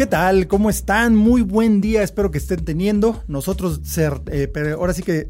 ¿Qué tal? ¿Cómo están? Muy buen día, espero que estén teniendo. Nosotros, ser, eh, pero ahora sí que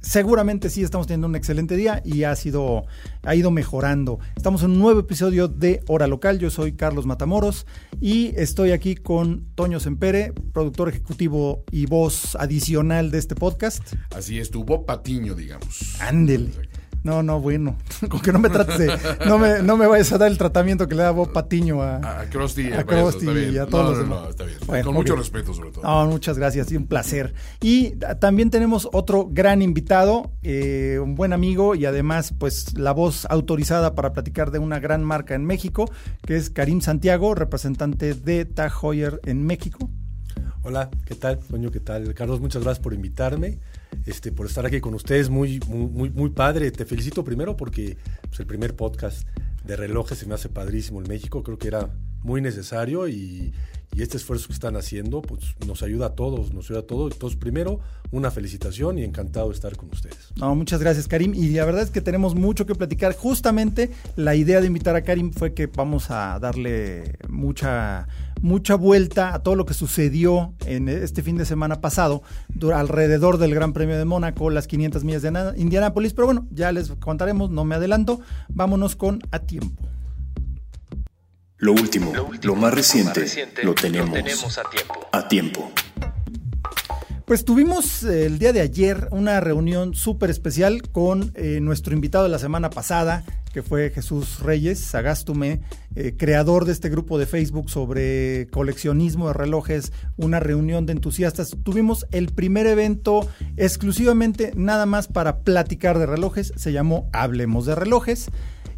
seguramente sí estamos teniendo un excelente día y ha sido ha ido mejorando. Estamos en un nuevo episodio de Hora Local. Yo soy Carlos Matamoros y estoy aquí con Toño Sempere, productor ejecutivo y voz adicional de este podcast. Así es, tu Bob Patiño, digamos. Ándele. No, no, bueno. Con que no me trates de. No me, no me vayas a dar el tratamiento que le da Bob Patiño a. A Krusty, a Krusty y a todos no, los no, demás. no, está bien. Bueno, Con mucho respeto, sobre todo. No, muchas gracias y un placer. Y también tenemos otro gran invitado, eh, un buen amigo y además, pues, la voz autorizada para platicar de una gran marca en México, que es Karim Santiago, representante de Tag Heuer en México. Hola, ¿qué tal? Toño, ¿qué tal? Carlos, muchas gracias por invitarme, este, por estar aquí con ustedes. Muy, muy, muy, padre. Te felicito primero porque pues, el primer podcast de relojes se me hace padrísimo en México. Creo que era muy necesario y, este esfuerzo que están haciendo pues, nos ayuda a todos, nos ayuda a todos. Entonces, primero, una felicitación y encantado de estar con ustedes. Muchas gracias, Karim. Y la verdad es que tenemos mucho que platicar. Justamente la idea de invitar a Karim fue que vamos a darle mucha, mucha vuelta a todo lo que sucedió en este fin de semana pasado alrededor del Gran Premio de Mónaco, las 500 millas de Indianápolis. Pero bueno, ya les contaremos, no me adelanto. Vámonos con A Tiempo. Lo último, lo más reciente, lo tenemos, a tiempo. Pues tuvimos eh, el día de ayer una reunión súper especial con eh, nuestro invitado de la semana pasada, que fue Jesús Reyes, Sagastume, eh, creador de este grupo de Facebook sobre coleccionismo de relojes, una reunión de entusiastas. Tuvimos el primer evento exclusivamente nada más para platicar de relojes, se llamó Hablemos de Relojes.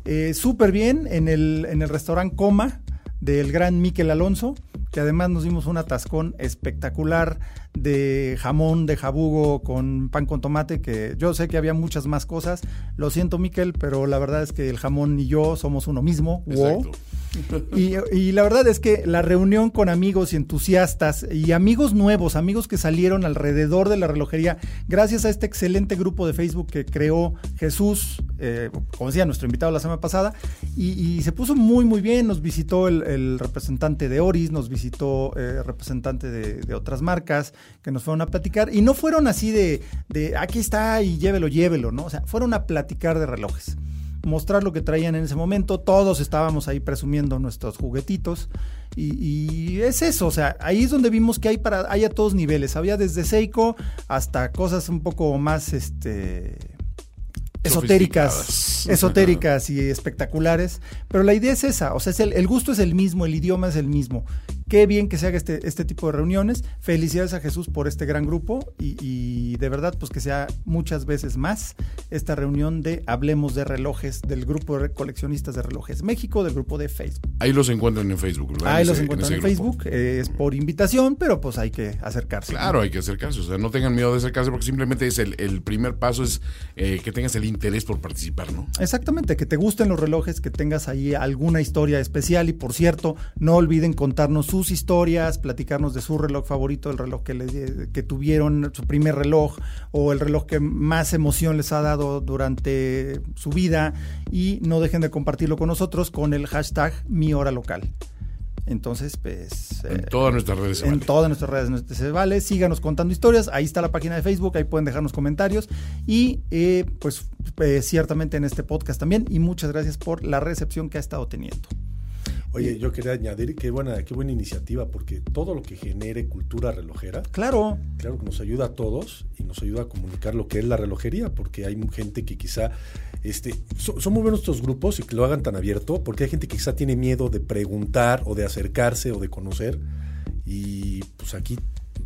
Eh, súper bien en el, en el restaurante Coma del gran Miquel Alonso, que además nos dimos un atascón espectacular de jamón de jabugo con pan con tomate, que yo sé que había muchas más cosas. Lo siento, Miquel, pero la verdad es que el jamón y yo somos uno mismo. Wow. Y, la verdad es que la reunión con amigos y entusiastas y amigos nuevos, amigos que salieron alrededor de la relojería, gracias a este excelente grupo de Facebook que creó Jesús, eh, como decía nuestro invitado la semana pasada, y, se puso muy, muy bien. Nos visitó el, el representante de Oris, nos visitó eh, representante de, de otras marcas que nos fueron a platicar. Y no fueron así de, de aquí está y llévelo, llévelo, ¿no? O sea, fueron a platicar de relojes mostrar lo que traían en ese momento. Todos estábamos ahí presumiendo nuestros juguetitos. Y, y es eso, o sea, ahí es donde vimos que hay para, hay a todos niveles. Había desde Seiko hasta cosas un poco más este esotéricas, esotéricas y espectaculares. Pero la idea es esa, o sea, es el, el gusto es el mismo, el idioma es el mismo. Qué bien que se haga este, este tipo de reuniones. Felicidades a Jesús por este gran grupo y, y de verdad, pues que sea muchas veces más esta reunión de Hablemos de Relojes del grupo de coleccionistas de relojes México, del grupo de Facebook. Ahí los encuentran en Facebook, ¿verdad? Ahí En los ese- encuentran en. Facebook, eh, es por invitación, pero pues hay que acercarse. Claro, hay que acercarse. O sea, no tengan miedo de acercarse porque simplemente es el, el primer paso es eh, que tengas el interés por participar, ¿no? Exactamente, que te gusten los relojes, que tengas ahí alguna historia especial y por cierto, no olviden contarnos sus historias, platicarnos de su reloj favorito, el reloj que, tuvieron, su primer reloj o el reloj que más emoción les ha dado durante su vida y no dejen de compartirlo con nosotros con el hashtag mi hora local. Entonces, pues... En eh, todas nuestras redes. se en vale. todas nuestras redes se vale. Síganos contando historias. Ahí está la página de Facebook. Ahí pueden dejarnos comentarios. Y eh, pues eh, ciertamente en este podcast también. Y muchas gracias por la recepción que ha estado teniendo. Oye, yo quería añadir qué buena, qué buena iniciativa, porque todo lo que genere cultura relojera, Claro, claro que nos ayuda a todos y nos ayuda a comunicar lo que es la relojería, porque hay gente que quizá, este, so- son muy buenos estos grupos y que lo hagan tan abierto, porque hay gente que quizá tiene miedo de preguntar o de acercarse o de conocer, y pues aquí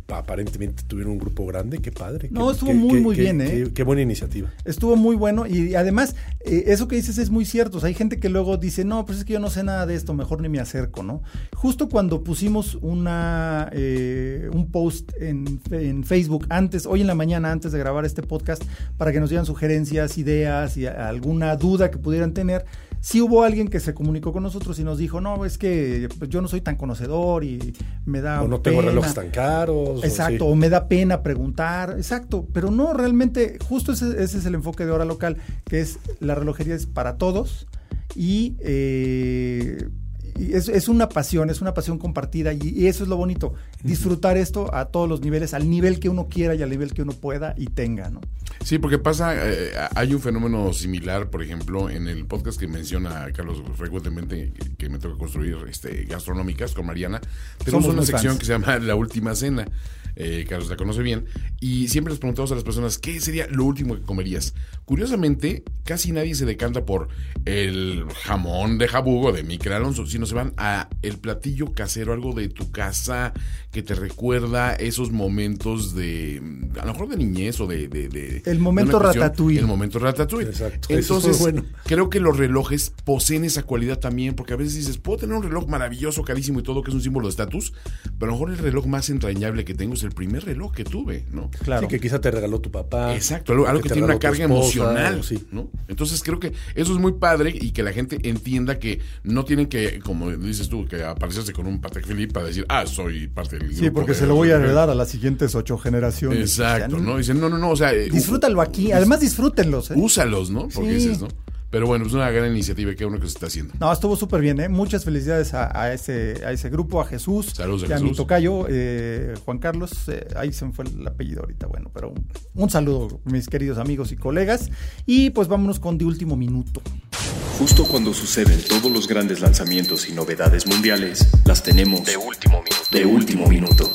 aparentemente tuvieron un grupo grande, qué padre. No, qué- estuvo qué- muy, qué- muy bien, ¿eh? Qué, buena iniciativa. Estuvo muy bueno y además eh, eso que dices es muy cierto. O sea, hay gente que luego dice, no, pues es que yo no sé nada de esto, mejor ni me acerco, ¿no? Justo cuando pusimos una eh, un post en, en Facebook antes, hoy en la mañana, antes de grabar este podcast, para que nos dieran sugerencias, ideas y alguna duda que pudieran tener, sí hubo alguien que se comunicó con nosotros y nos dijo, no, es que yo no soy tan conocedor y me da o no tengo pena". relojes tan caros. o Exacto, sí. o me da pena preguntar, exacto, pero no, realmente, justo ese, ese es el enfoque de hora local, que es la relojería es para todos y, eh, y es, es una pasión, es una pasión compartida y, y eso es lo bonito, disfrutar esto a todos los niveles, al nivel que uno quiera y al nivel que uno pueda y tenga, ¿no? Sí, porque pasa, eh, hay un fenómeno similar, por ejemplo, en el podcast que menciona Carlos frecuentemente, que, que me toca construir este, gastronómicas con Mariana, tenemos Somos una sección fans. que se llama La Última Cena. Eh, Carlos la conoce bien, y siempre les preguntamos a las personas qué sería lo último que comerías. Curiosamente, casi nadie se decanta por el jamón de jabugo de Miquel Alonso, sino se van a el platillo casero, algo de tu casa que te recuerda esos momentos de, a lo mejor de niñez o de... de- de- El momento cuestión, ratatouille. El momento ratatouille. Exacto, Entonces, bueno. creo que los relojes poseen esa cualidad también, porque a veces dices, puedo tener un reloj maravilloso, carísimo y todo, que es un símbolo de estatus, pero a lo mejor el reloj más entrañable que tengo es el primer reloj que tuve, ¿no? Claro. Sí, que quizá te regaló tu papá. Exacto, algo, algo que, tiene una carga esposa, sí. ¿no? Entonces creo que eso es muy padre y que la gente entienda que no tienen que, como dices tú, que aparecerse con un Patek Philippe para decir, ah, soy parte del grupo. Sí, porque de- se lo voy a heredar a las siguientes ocho generaciones. Exacto, O sea, ¿no? Dicen, no, no, no, o sea... eh, Disfrútalo aquí, además disfrútenlos. ¿eh? Úsalos, ¿no? Porque Sí. dices, ¿no? Pero bueno, es una gran iniciativa que uno que se está haciendo. No, estuvo súper bien, ¿eh? Muchas felicidades a, a ese, a ese grupo, a Jesús, Saludos a y a mi Jesús. tocayo, eh, Juan Carlos. eh, ahí se me fue el apellido ahorita, bueno, pero un, un saludo, mis queridos amigos y colegas. Y pues vámonos con de último minuto. Justo cuando suceden todos los grandes lanzamientos y novedades mundiales, las tenemos de último minuto. De último minuto.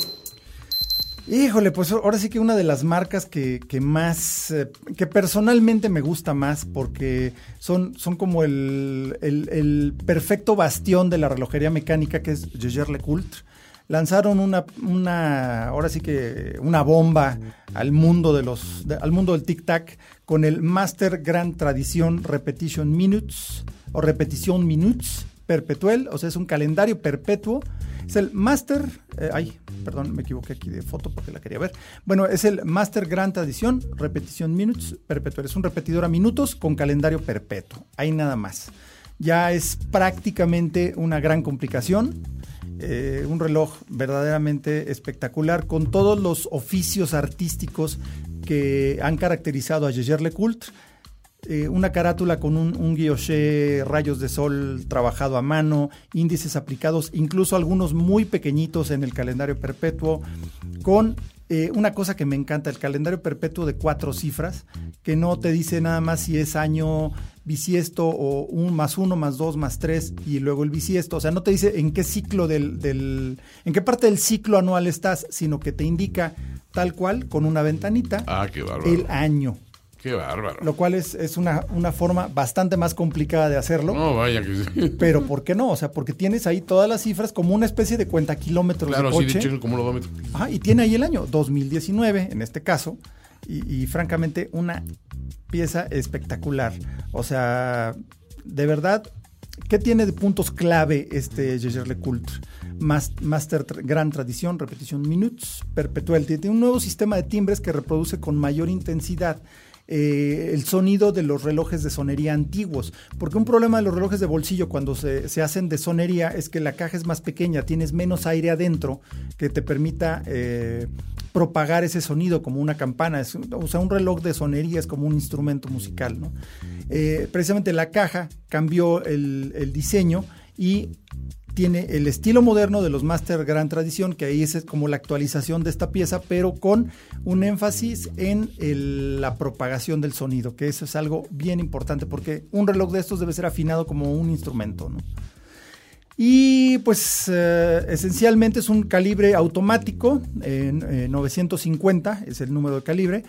Híjole, pues ahora sí que una de las marcas que, más, eh, que personalmente me gusta más porque son, son como el, el- perfecto bastión de la relojería mecánica que es Jaeger-LeCoultre. Lanzaron una, una, ahora sí que una bomba al mundo de los, al mundo del tic-tac con el Master Grand Tradition Repetition Minutes o Repetition Minutes Perpetuel, o sea, es un calendario perpetuo. Es el Master, eh, ay, perdón, me equivoqué aquí de foto porque la quería ver. Bueno, es el Master Gran Tradición, repetición minutes perpetual. Es un repetidor a minutos con calendario perpetuo. Ahí nada más. Ya es prácticamente una gran complicación. Eh, un reloj verdaderamente espectacular con todos los oficios artísticos que han caracterizado a Jaeger-LeCoultre eh, una carátula con un, un guilloché, rayos de sol trabajado a mano, índices aplicados, incluso algunos muy pequeñitos en el calendario perpetuo, con eh, una cosa que me encanta, el calendario perpetuo de cuatro cifras, que no te dice nada más si es año bisiesto o un más uno, más dos, más tres y luego el bisiesto. O sea, no te dice en qué ciclo del, del en qué parte del ciclo anual estás, sino que te indica tal cual con una ventanita Ah, qué el año Qué bárbaro. lo cual es, es una, una forma bastante más complicada de hacerlo. No, vaya que sí. Pero ¿por qué no? O sea, porque tienes ahí todas las cifras como una especie de cuenta kilómetros Claro, de coche. como meter. Ajá, y tiene ahí el año 2019, en este caso, y, y francamente una pieza espectacular. O sea, de verdad, ¿qué tiene de puntos clave este Jaeger-LeCoultre? Mas- Master Gran Tradición, repetición minutes, perpetual. Tiene un nuevo sistema de timbres que reproduce con mayor intensidad eh, el sonido de los relojes de sonería antiguos. Porque un problema de los relojes de bolsillo cuando se, se hacen de sonería es que la caja es más pequeña, tienes menos aire adentro que te permita eh, propagar ese sonido como una campana. Es, o sea, un reloj de sonería es como un instrumento musical. ¿no? Eh, precisamente la caja cambió el, el diseño y tiene el estilo moderno de los Master Gran Tradición, que ahí es como la actualización de esta pieza, pero con un énfasis en la propagación del sonido, que eso es algo bien importante, porque un reloj de estos debe ser afinado como un instrumento. Y pues eh, esencialmente es un calibre automático, en eh, 950 es el número de calibre,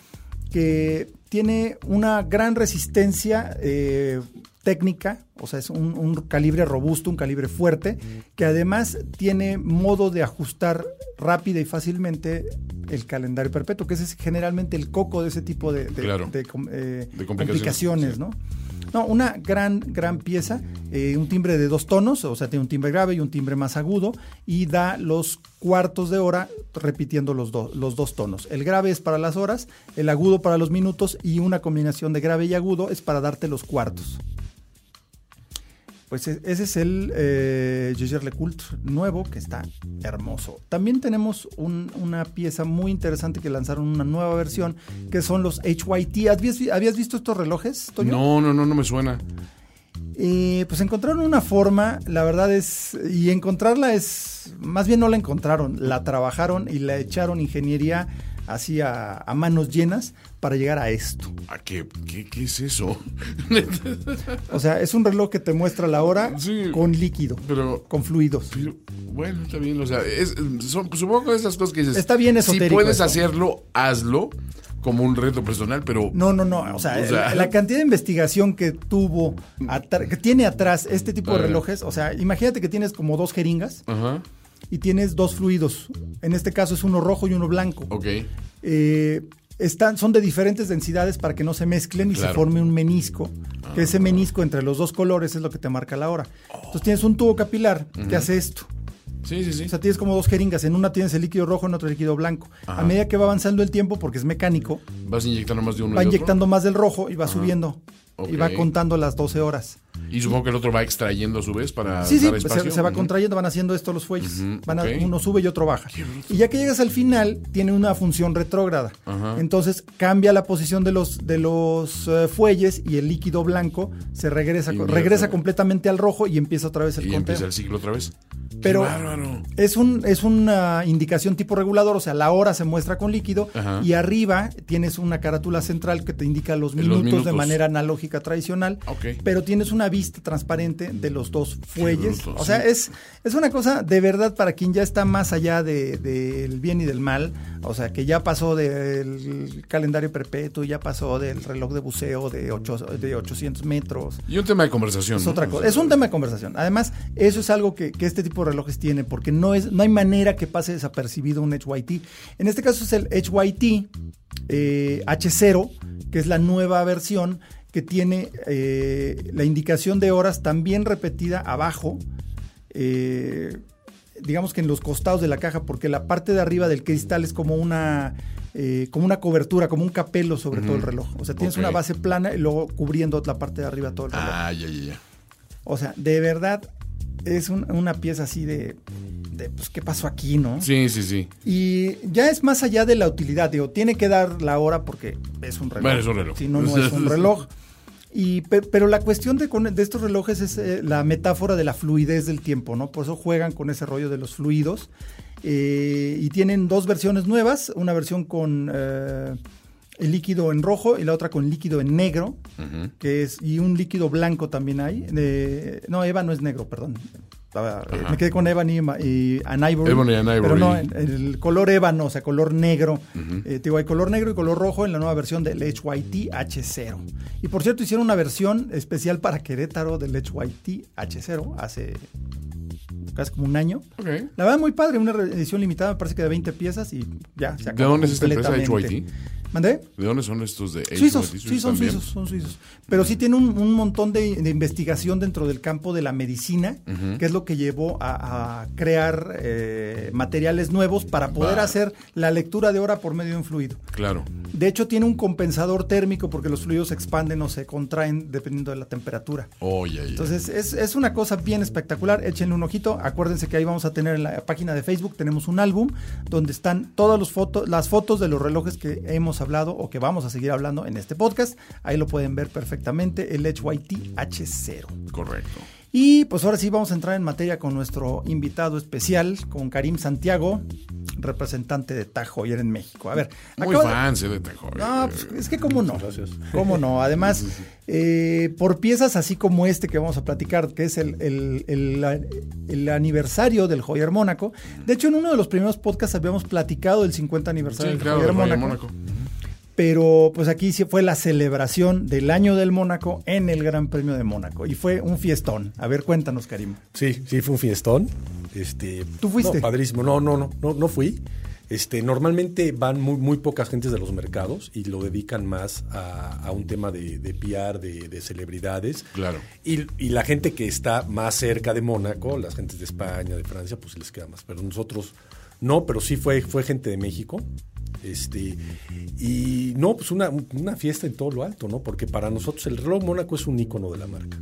que tiene una gran resistencia eh, técnica, o sea, es un, un calibre robusto, un calibre fuerte, que además tiene modo de ajustar rápida y fácilmente el calendario perpetuo, que ese es generalmente el coco de ese tipo de, de, Claro. de com- eh, complicaciones, complicaciones, sí. ¿no? No, una gran, gran pieza, eh, un timbre de dos tonos, o sea, tiene un timbre grave y un timbre más agudo, y da los cuartos de hora repitiendo los, do- los dos tonos. El grave es para las horas, el agudo para los minutos, y una combinación de grave y agudo es para darte los cuartos. Pues e- ese es el eh, LeCoultre nuevo, que está hermoso. También tenemos un- una pieza muy interesante que lanzaron una nueva versión, que son los HYT. ¿Habías, habías visto estos relojes, Toño? No, no, no, no me suena. Eh, pues encontraron una forma, la verdad es, y encontrarla es, más bien no la encontraron, la trabajaron y la echaron ingeniería así a, a manos llenas para llegar a esto. ¿A qué, qué, qué es eso? O sea, es un reloj que te muestra la hora Sí. con líquido, Pero, con fluidos. pero, bueno, está bien. O sea, es, son- supongo que esas cosas que dices. Está bien Si esotérico puedes eso. hacerlo, hazlo como un reto personal, pero. No, no, no. O sea, O sea- la, la cantidad de investigación que tuvo, que tiene atrás este tipo de A ver. relojes, o sea, imagínate que tienes como dos jeringas Ajá. y tienes dos fluidos. En este caso es uno rojo y uno blanco. Ok. eh, están, son de diferentes densidades para que no se mezclen y Claro. se forme un menisco. Que ese menisco entre los dos colores es lo que te marca la hora. Entonces tienes un tubo capilar que hace esto. Sí, sí, sí. O sea, tienes como dos jeringas. En una tienes el líquido rojo, en otra el líquido blanco. A medida que va avanzando el tiempo, porque es mecánico, Vas inyectando más de uno va y otro? inyectando más del rojo y va subiendo. Y va contando las 12 horas. Y supongo que el otro va extrayendo a su vez para Sí, sí, dar se, espacio. se va contrayendo, van haciendo esto los fuelles. Van a- uno sube y otro baja. Y ya que llegas al final, tiene una función retrógrada. Entonces cambia la posición de los, de los eh, fuelles y el líquido blanco se regresa, regresa completamente al rojo y empieza otra vez el Y conteo. empieza el ciclo otra vez. Pero es, un, es una indicación tipo regulador, o sea, la hora se muestra con líquido Ajá. y arriba tienes una carátula central que te indica los Los minutos, de manera analógica tradicional, Ok. pero tienes una vista transparente de los dos fuelles. bruto, o sea, sí. es, es una cosa de verdad para quien ya está más allá de- del bien y del mal, o sea, que ya pasó del calendario perpetuo, ya pasó del reloj de buceo de, ocho- de 800 metros. Y un tema de conversación. Es ¿no? otra cosa. Es un tema de conversación. Además, eso es algo que, que este tipo de relojes tiene, porque no es, no hay manera que pase desapercibido un HYT. En este caso es el HYT eh, H0, que es la nueva versión que tiene eh, la indicación de horas también repetida abajo. eh, digamos que en los costados de la caja, porque la parte de arriba del cristal es como una eh, como una cobertura, como un capelo sobre todo el reloj. O sea, tienes una base plana y luego cubriendo la parte de arriba todo el reloj. Ah, ya, ya, ya. O sea, de verdad es un- una pieza así de, de, pues, ¿qué pasó aquí, no? Sí, sí, sí. Y ya es más allá de la utilidad, digo, tiene que dar la hora porque es un reloj. Bueno, es un reloj. Si no, no es un reloj. Y, pe- pero la cuestión de, estos relojes es eh, la metáfora de la fluidez del tiempo, ¿no? Por eso juegan con ese rollo de los fluidos. Eh, y tienen dos versiones nuevas, una versión con eh, el líquido en rojo y la otra con líquido en negro, que es, y un líquido blanco también hay. no, Eva no es negro, perdón. Ajá. Me quedé con Ebony y, an Ivory. Ebony and Ivory. Pero no, el color ébano, o sea, color negro. Eh, te digo, hay color negro y color rojo en la nueva versión del HYT H0. Y por cierto, hicieron una versión especial para Querétaro del HYT H0 hace casi como un año. La verdad, muy padre, una edición limitada, me parece que de 20 piezas y ya se ¿De acabó dónde es esta empresa, completamente. HYT? ¿Mandé? ¿De dónde son estos de Suizos, HYT? sí, son también? suizos, son suizos. Pero sí tiene un, un montón de, de investigación dentro del campo de la medicina, que es lo que llevó a, a crear eh, materiales nuevos para poder hacer la lectura de hora por medio de un fluido. Claro. De hecho, tiene un compensador térmico porque los fluidos se expanden o se contraen dependiendo de la temperatura. Oh, ya. Entonces, es, es una cosa bien espectacular. Échenle un ojito. Acuérdense que ahí vamos a tener en la página de Facebook, tenemos un álbum donde están todas los fotos, las fotos de los relojes que hemos hablado o que vamos a seguir hablando en este podcast. Ahí lo pueden ver perfectamente, el HYT H0. Correcto. Y pues ahora sí vamos a entrar en materia con nuestro invitado especial, con Karim Santiago, representante de Tag Heuer en México. A ver, Muy acaba de- de Tajo. no, pues, es que cómo no. Gracias. ¿Cómo no? Además, eh, por piezas así como este que vamos a platicar, que es el, el- el- el aniversario del Joyer Mónaco. De hecho, en uno de los primeros podcasts habíamos platicado del 50 aniversario Sí, del claro, Joyer de Royal Mónaco. Mónaco. Pero pues aquí sí fue la celebración del año del Mónaco en el Gran Premio de Mónaco. Y fue un fiestón. A ver, cuéntanos, Karim. Sí, sí, fue un fiestón. Este, ¿Tú fuiste? No, padrísimo. No, no, no, no, no fui. Este, normalmente van muy, muy pocas gentes de los mercados y lo dedican más a, a un tema de, de PR, de, de celebridades. Claro. Y, y la gente que está más cerca de Mónaco, las gentes de España, de Francia, pues les queda más. Pero nosotros no, pero sí fue, fue gente de México. Este, y no, pues una, una fiesta en todo lo alto, ¿no? Porque para nosotros el reloj Mónaco es un ícono de la marca.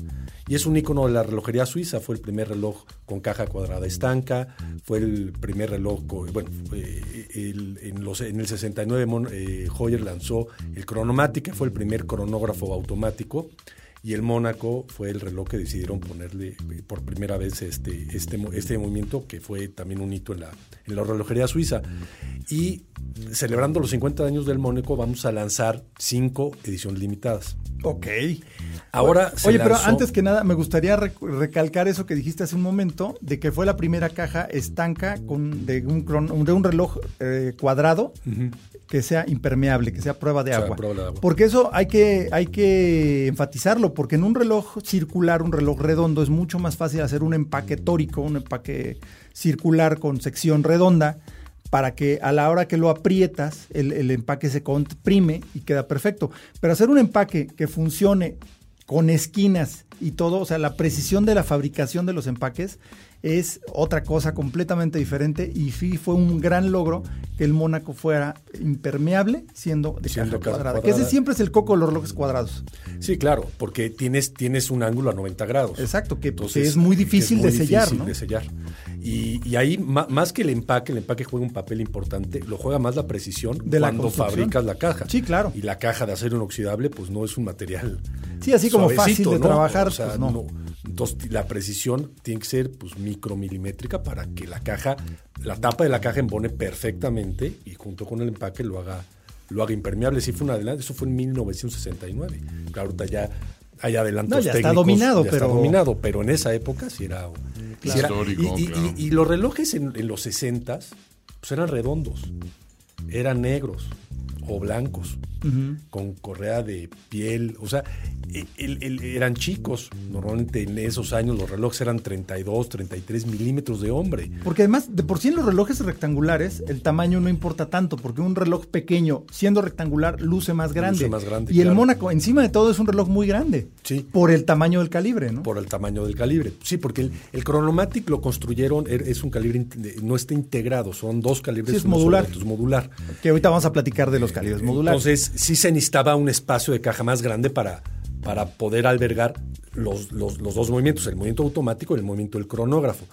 Y es un ícono de la relojería suiza. Fue el primer reloj con caja cuadrada estanca. Fue el primer reloj, bueno, eh, el- en, los, en el 69 Mon- eh, Hoyer lanzó el Chronomatic, que fue el primer cronógrafo automático. Y el Mónaco fue el reloj que decidieron ponerle eh, por primera vez este, este, este movimiento, que fue también un hito en la, en la relojería suiza. Y celebrando los 50 años del Mónaco, vamos a lanzar cinco ediciones limitadas. Ok. Ahora se Oye, pero antes que nada, me gustaría rec- recalcar eso que dijiste hace un momento, de que fue la primera caja estanca con, de, un, cron- de un reloj eh, cuadrado que sea impermeable, que sea prueba de O sea, agua. prueba de agua. Porque eso hay que, hay que enfatizarlo, porque en un reloj circular, un reloj redondo, es mucho más fácil hacer un empaque tórico, un empaque circular con sección redonda, para que a la hora que lo aprietas, el, empaque se comprime y queda perfecto. Pero hacer un empaque que funcione con esquinas y todo, o sea, la precisión de la fabricación de los empaques es otra cosa completamente diferente y sí fue un gran logro que el Mónaco fuera impermeable siendo de Siendo caja cuadrada, que ese siempre es el coco de los relojes cuadrados. Sí, claro, porque tienes, tienes un ángulo a 90 grados. Exacto, que, Entonces, que es muy difícil es muy de sellar, difícil ¿no? de sellar. Y, y ahí, más que el empaque, el empaque juega un papel importante, lo juega más la precisión De la cuando construcción. fabricas la caja. Sí, claro. Y la caja de acero inoxidable, pues no es un material. Sí, así como fácil de ¿no? trabajar, O sea, pues no. Entonces, la precisión tiene que ser pues micromilimétrica para que la caja, la tapa de la caja embone perfectamente y junto con el empaque lo haga, lo haga impermeable. Sí fue un adelante, eso fue en 1969. Claro, ahorita ya hay adelantos No, ya está técnicos, dominado, ya pero- está dominado, pero en esa época sí era... sí era- Histórico, y, y- claro. y- y los relojes en, en los 60 pues eran redondos, eran negros o blancos, con correa de piel, o sea, e- el- el- eran chicos. Normalmente en esos años los relojes eran 32, 33 milímetros de hombre. Porque además, de por sí en los relojes rectangulares, el tamaño no importa tanto, porque un reloj pequeño, siendo rectangular, luce más grande. más grande, y el. Mónaco, encima de todo, es un reloj muy grande. Sí. Por el tamaño del calibre, ¿no? Por el tamaño del calibre. Sí, porque el, el Chronomatic lo construyeron, er- es un calibre, no está integrado, son dos calibres. Sí, es solo, modular. es modular. Que ahorita vamos a platicar de los calibres modulares. Entonces, sí se necesitaba un espacio de caja más grande para, para poder albergar los, los- los dos movimientos, el movimiento automático y el movimiento del cronógrafo.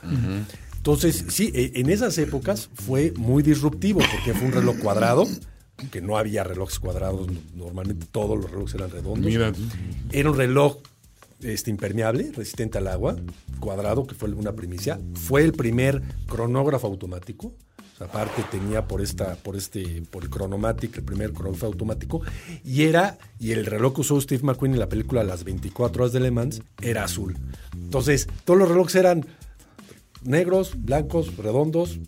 Entonces, sí, e- en esas épocas fue muy disruptivo porque fue un reloj cuadrado, que no había relojes cuadrados, normalmente todos los relojes eran redondos. Mira, Era un reloj este, impermeable, resistente al agua, cuadrado, que fue una primicia. Fue el primer cronógrafo automático. Aparte tenía por esta, por este, por el Chronomatic, el primer cronógrafo automático, y era, y el reloj que usó Steve McQueen en la película Las 24 horas de Le Mans era azul. Entonces, todos los relojes eran negros, blancos, redondos,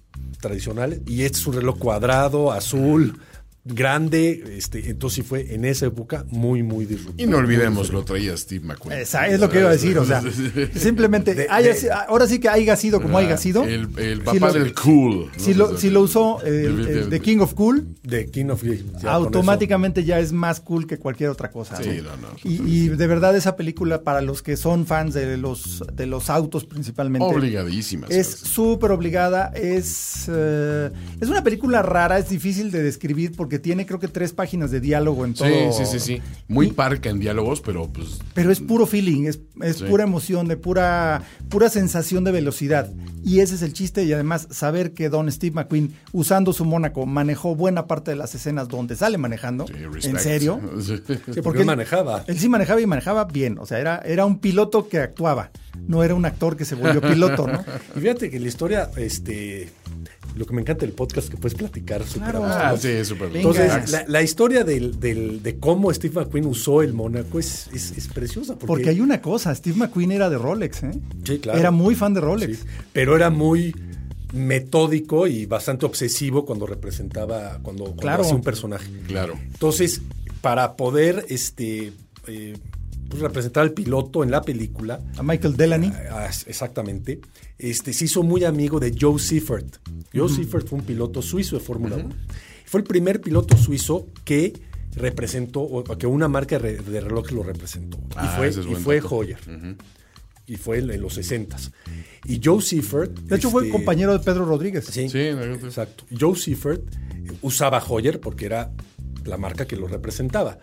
tradicionales, y este es un reloj cuadrado, azul, grande, este, entonces sí fue en esa época muy, muy disruptivo. y no olvidemos, lo traía Steve McQueen. Esa es lo que iba a decir, o sea, simplemente, De- haya de- ahora sí que haya sido como haya sido. El, el si papá lo- del cool. ¿no? Si lo, si lo usó eh, el, El- el el- The King of Cool, De King of ya automáticamente ya es más cool que cualquier otra cosa. Sí, ¿no? no, no. Y, y de verdad esa película, para los que son fans de los, de los autos principalmente, Obligadísima. es súper obligada. Es, eh, es una película rara, es difícil de describir porque tiene creo que tres páginas de diálogo en todo. Sí, sí, sí, sí. Muy Y- parca en diálogos, pero pues Pero es puro feeling, es, es Sí. pura emoción, de pura, pura sensación de velocidad. Y ese es el chiste. Y además, saber que Don Steve McQueen, usando su Mónaco, manejó buena parte de las escenas donde sale manejando. sí, en serio. Sí. Sí, porque él manejaba. Él sí manejaba y manejaba bien. O sea, era, era un piloto que actuaba. No era un actor que se volvió piloto, ¿no? Y fíjate que la historia, este, lo que me encanta del podcast que puedes platicar súper Claro. Ah, sí. Entonces, la, la historia del, del- de cómo Steve McQueen usó el Mónaco es, es, es preciosa. Porque, Porque hay una cosa, Steve McQueen era de Rolex, ¿eh? Sí, claro. Era muy fan de Rolex. Sí, pero era muy metódico y bastante obsesivo cuando representaba, cuando, cuando Claro. hacía un personaje. Claro. Entonces, para poder este, eh, pues, representar al piloto en la película, A Michael Delaney. Ah, exactamente. Este, se hizo muy amigo de Joe Seifert. Joe Seifert fue un piloto suizo de Fórmula 1. Fue el primer piloto suizo que representó, o que una marca de, reloj lo representó. Ah, y fue, es y fue. Hoyer. Y fue en, los 60 Y Joe Seifert. De hecho, fue este, compañero de Pedro Rodríguez. Sí, Sí, exacto. Joe Seifert usaba Hoyer porque era la marca que lo representaba.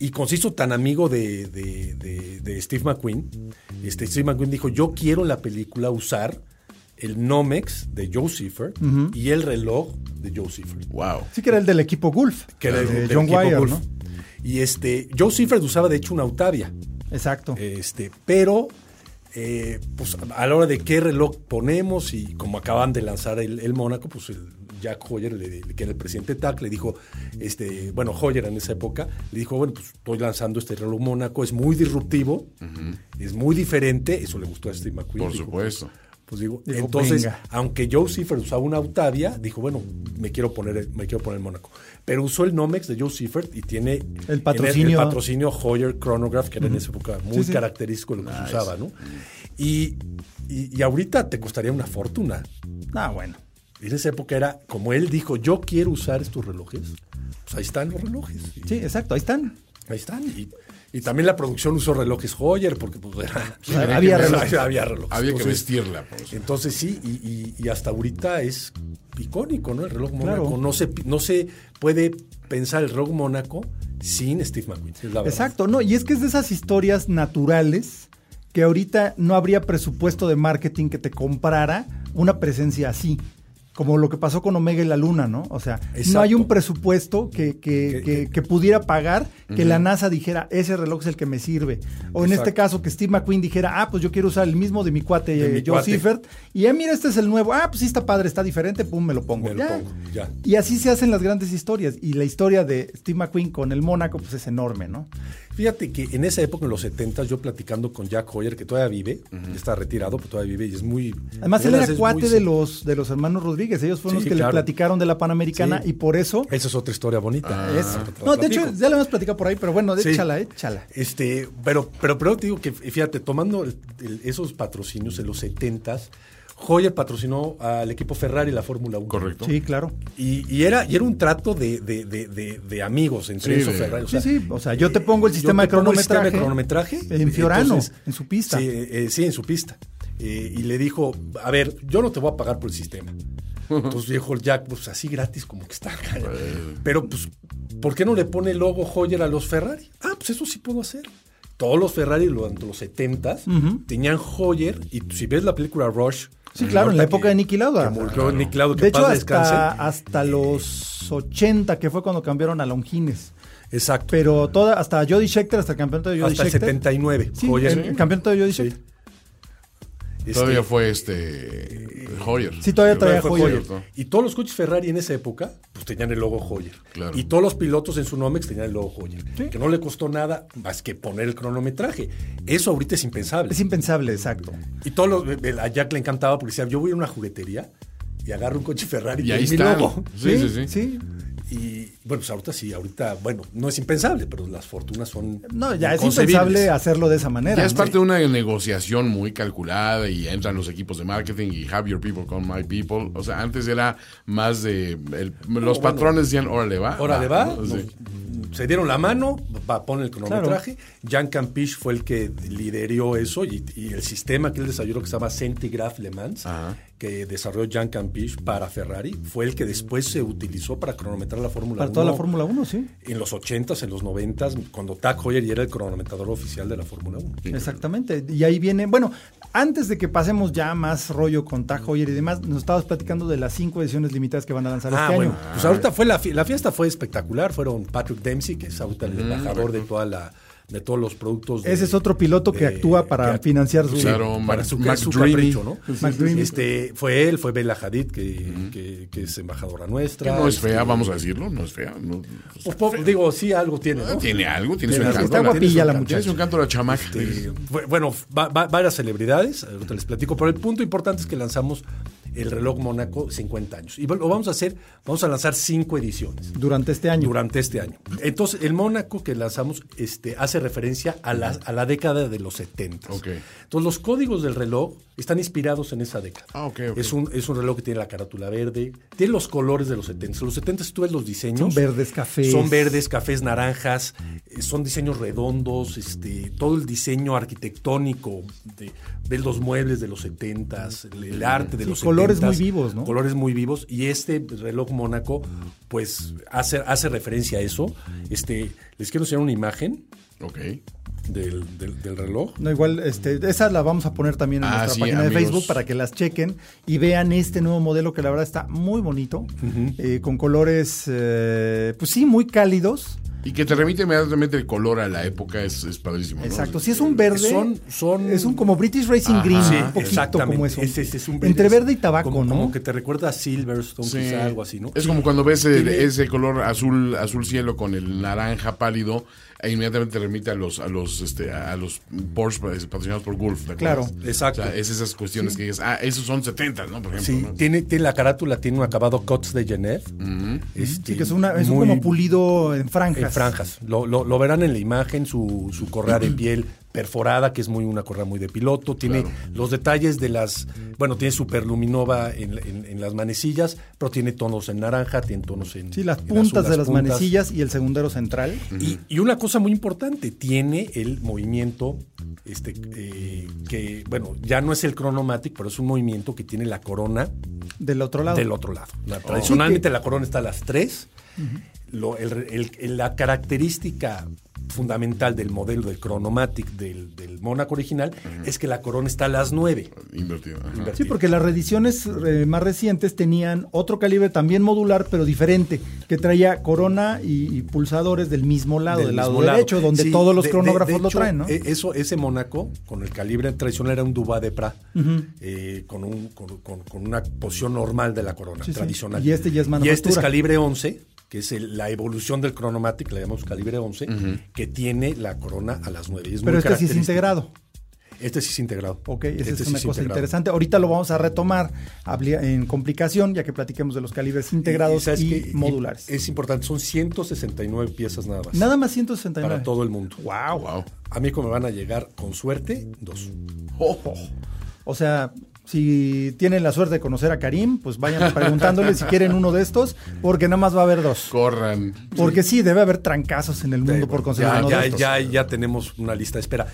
Y con se hizo tan amigo de, de- de- de Steve McQueen, este, Steve McQueen dijo, yo quiero en la película usar el Nomex de Joe y el reloj de Joe. Wow. Sí que era el del equipo Gulf. Que era el de del John equipo Wire, Gulf. ¿no? Y este, Joe usaba de hecho una Octavia. Exacto. Este, pero eh, pues a la hora de qué reloj ponemos y como acaban de lanzar el, el Mónaco, pues el Jack Hoyer, le- que era el presidente TAC, le dijo, este, bueno, Hoyer en esa época, le dijo, bueno, pues estoy lanzando este reloj Mónaco, es muy disruptivo, es muy diferente, eso le gustó a Steve McQueen. Por dijo, supuesto. Pues digo, Dijo, entonces, venga. aunque Joe Seifert usaba una Octavia, dijo, bueno, me quiero poner, el- me quiero poner Mónaco. Pero usó el Nomex de Joe Seifert y tiene El patrocinio. el, patrocinio Hoyer Chronograph, que era en esa época muy Sí, sí. característico de lo que se usaba, ¿no? Y, y, y ahorita te costaría una fortuna. Ah, bueno. En esa época era, como él dijo, yo quiero usar estos relojes, pues ahí están los relojes. Y Sí, exacto, ahí están. Ahí están. Y, y también la producción usó relojes Hoyer, porque pues era... había relojes. Había relojes. Había que vestirla. pues. entonces sí, y, y- y hasta ahorita es icónico, ¿no? El reloj Mónaco. Claro. No, se, no se puede pensar el reloj Mónaco sin Steve McQueen. es la verdad. Exacto, no, y es que es de esas historias naturales que ahorita no habría presupuesto de marketing que te comprara una presencia así. Como lo que pasó con Omega y la Luna, ¿no? O sea, no hay un presupuesto que, que- Que- que- pudiera pagar que la NASA dijera, ese reloj es el que me sirve. O en este caso, que Steve McQueen dijera, ah, pues yo quiero usar el mismo de mi cuate De eh, mi Joe cuate. Seifert. Y ah, mira, este es el nuevo. Ah, pues sí está padre, está diferente, pum, me lo pongo. Me lo pongo, ya. Y así se hacen las grandes historias. Y la historia de Steve McQueen con el Mónaco, pues es enorme, ¿no? Fíjate que en esa época, en los 70, yo platicando con Jack Hoyer, que todavía vive, está retirado, pero todavía vive y es muy. Además, de él era cuate muy- de los, de los hermanos Rodríguez. Ellos fueron Sí, los que claro. le platicaron de la Panamericana Sí. y por eso. Esa es otra historia bonita. Ah, la no, de hecho, ya lo hemos platicado por ahí, pero bueno, Sí. échala, échala. Este, pero, pero, pero te digo que, fíjate, tomando el- el- esos patrocinios en los 70s, Hoyer patrocinó al equipo Ferrari la Fórmula 1. Correcto. Sí, claro. Y, y era, y era un trato de, de- de- de- de amigos entre Sí, esos Ferrari. o Sí, sea, sí. O sea, yo te pongo el yo sistema, te de, pongo el sistema cronometraje de cronometraje en Fiorano, entonces, en su pista. Sí, eh, sí, en su pista. Eh, y le dijo, a ver, yo no te voy a pagar por el sistema. Entonces dijo el Jack, pues así gratis como que está. Pero pues, ¿por qué no le pone el logo Hoyer a los Ferrari? Ah, pues eso sí puedo hacer. Todos los Ferrari durante los 70s tenían Hoyer y si ves la película Rush. Sí, claro, en la época de Niki Lauda. que murió Niki Lauda, que de hecho, hasta, hasta los 80, que fue cuando cambiaron a Longines. Exacto. Pero toda, hasta Jody Scheckter, hasta el campeonato de Jody hasta el Scheckter. 79. Sí, el, el campeonato de Jody Sí. Scheckter. Este, Todavía fue este. Hoyer. Sí, todavía traía fue Hoyer. Hoyer. Y todos los coches Ferrari en esa época, pues tenían el logo Hoyer. Claro. Y todos los pilotos en su Nomex tenían el logo Hoyer. Que no le costó nada más que poner el cronometraje. Eso ahorita es impensable. Es impensable, exacto. y todos los, a Jack le encantaba porque decía, yo voy a una juguetería y agarro un coche Ferrari Y ahí tiene mi está. logo. Sí, sí, sí. sí. Y bueno, pues ahorita sí, ahorita, bueno, no es impensable, pero las fortunas son. No, ya es impensable hacerlo de esa manera. Ya es ¿no? parte de una negociación muy calculada y entran los equipos de marketing y have your people con my people. O sea, antes era más de. el- los bueno. patrones decían, órale, va. Órale va, ¿no? no, Sí. se dieron la mano, va, pone el cronometraje. Jan Campiche fue el que lideró eso y, y el sistema que él desarrolló que se llama Centigraph Le Mans, Ajá. Que desarrolló Jan Campiche para Ferrari, fue el que después se utilizó para cronometrar la Fórmula 1. Para toda la Fórmula 1, sí. En los 80s, en los 90s, cuando Tag Heuer ya era el cronometrador oficial de la Fórmula 1. Exactamente. Y ahí viene, bueno, antes de que pasemos ya más rollo con Tag Heuer y demás, nos estabas platicando de las cinco ediciones limitadas que van a lanzar Ah, este bueno, año. pues ahorita fue la, la fiesta fue espectacular, fueron Patrick Dempsey, que es ahorita el embajador de toda la de todos los productos. de- Ese es otro piloto que actúa para que- financiar su... Claro, para Mac- su, Mac su Dreamy. capricho, ¿no? Mac. Este, fue él, fue Bella Hadid, que, que- que es embajadora Que nuestra. no es este, fea, vamos a decirlo, no es fea. no- pues, po- digo, sí, algo tiene, ¿no? tiene algo, tiene su Tiene- encanto. está la- guapilla tiene su la encanto, muchacha. Tiene su encanto la chamaca. Este, bu- bueno, va- va- varias celebridades, ahorita les platico, pero el punto importante es que lanzamos el reloj Mónaco 50 años. Y lo vamos a hacer, vamos a lanzar cinco ediciones Durante este año. durante este año. Entonces, el Mónaco que lanzamos este, hace referencia a la, a la década de los 70. Ok. Entonces, los códigos del reloj están inspirados en esa década. Ah. Es, un, es un reloj que tiene la carátula verde, tiene los colores de los 70. Los 70, si tú ves los diseños. Son verdes, cafés. Son verdes, cafés, naranjas, eh, son diseños redondos, este, todo el diseño arquitectónico de, de los muebles de los 70, el, el arte de Sí, los colores 70s, muy vivos, ¿no? Colores muy vivos. Y este reloj Mónaco, pues, hace, hace referencia a eso. Este, les quiero enseñar una imagen Ok. del, del- del reloj. No, igual, este, esa la vamos a poner también en Ah, nuestra sí, página de. Facebook para que las chequen y vean este nuevo modelo que la verdad está muy bonito, eh, con colores, eh, pues sí, muy cálidos. Y que te remite inmediatamente el color a la época es, es padrísimo. ¿no? Exacto, si es un verde, Son- son- es un como British Racing Ajá. Green, Sí, un poquito como eso. Ese- ese es un Entre verde y tabaco, como, ¿no? Como que te recuerda a Silverstone, Sí. quizá algo así, ¿no? Es como cuando ves el- ese color azul azul cielo con el naranja pálido e inmediatamente te remite a los a los este a los Porsche patrocinados por Gulf. Claro. Exacto. O sea, es esas cuestiones que dices, ah, esos son 70, ¿no? Por ejemplo. Sí, ¿no? tiene, tiene la carátula, tiene un acabado Cots de Genève. Este, Sí, que es, una, es un como pulido en franjas. En franjas. Lo, lo- lo verán en la imagen, su, su correa de piel perforada, que es muy una correa muy de piloto. Tiene los detalles de las. Bueno, tiene superluminova en, en- en las manecillas, pero tiene tonos en naranja, tiene tonos en. Sí, las en puntas azul, de las puntas. manecillas y el segundero central. Y, y una cosa muy importante, tiene el movimiento, este, eh, que, bueno, ya no es el Chronomatic, pero es un movimiento que tiene la corona Del otro lado. del otro lado. La- tradicionalmente la corona está a las tres. Lo- el- el- el- la característica fundamental del modelo del Chronomatic del, del Mónaco original es que la corona está a las nueve. Invertido. ajá. Sí, porque las reediciones eh, más recientes tenían otro calibre también modular, pero diferente, que traía corona y, y pulsadores del mismo lado, del, lado mismo derecho, donde Sí, todos los de- cronógrafos de lo hecho, traen, ¿no? e- Eso, ese Mónaco, con el calibre tradicional, era un Dubá de Pra, eh, con, un, con, con- con una posición normal de la corona, Sí, sí. tradicional. Y este ya es Y este es manufactura. calibre 11, que es el- la evolución del Chronomatic, le llamamos calibre 11, que tiene la corona a las 9. Y es pero muy este sí es integrado. Este sí es integrado. Ok, esa Este es sí una cosa integrado. interesante. Ahorita lo vamos a retomar en complicación, ya que platiquemos de los calibres integrados y, modulares. Es importante, son 169 piezas nada más. Nada más 169. Para todo el mundo. Wow. Wow. A mí como me van a llegar, con suerte, dos. O sea, si tienen la suerte de conocer a Karim, pues vayan preguntándole si quieren uno de estos, porque nada más va a haber dos. Corran. Porque sí, debe haber trancazos en el mundo por conseguir ya, uno ya, de estos. ya, ya tenemos una lista de espera.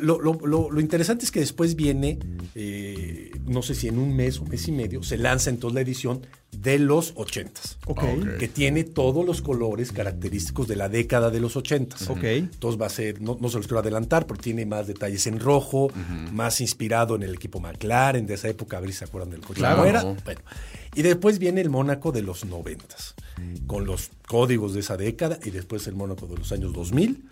Lo, lo- lo- lo interesante es que después viene, eh, no sé si en un mes o mes y medio, se lanza entonces la edición de los ochentas. Ok. Ok. Que tiene todos los colores característicos de la década de los ochentas. Ok. Entonces va a ser, no, no se los quiero adelantar, pero tiene más detalles en rojo, más inspirado en el equipo McLaren de esa época, a ver si se acuerdan del coche. Claro. Bueno. Y después viene el Mónaco de los noventas, con los códigos de esa década, y después el Mónaco de los años 2000,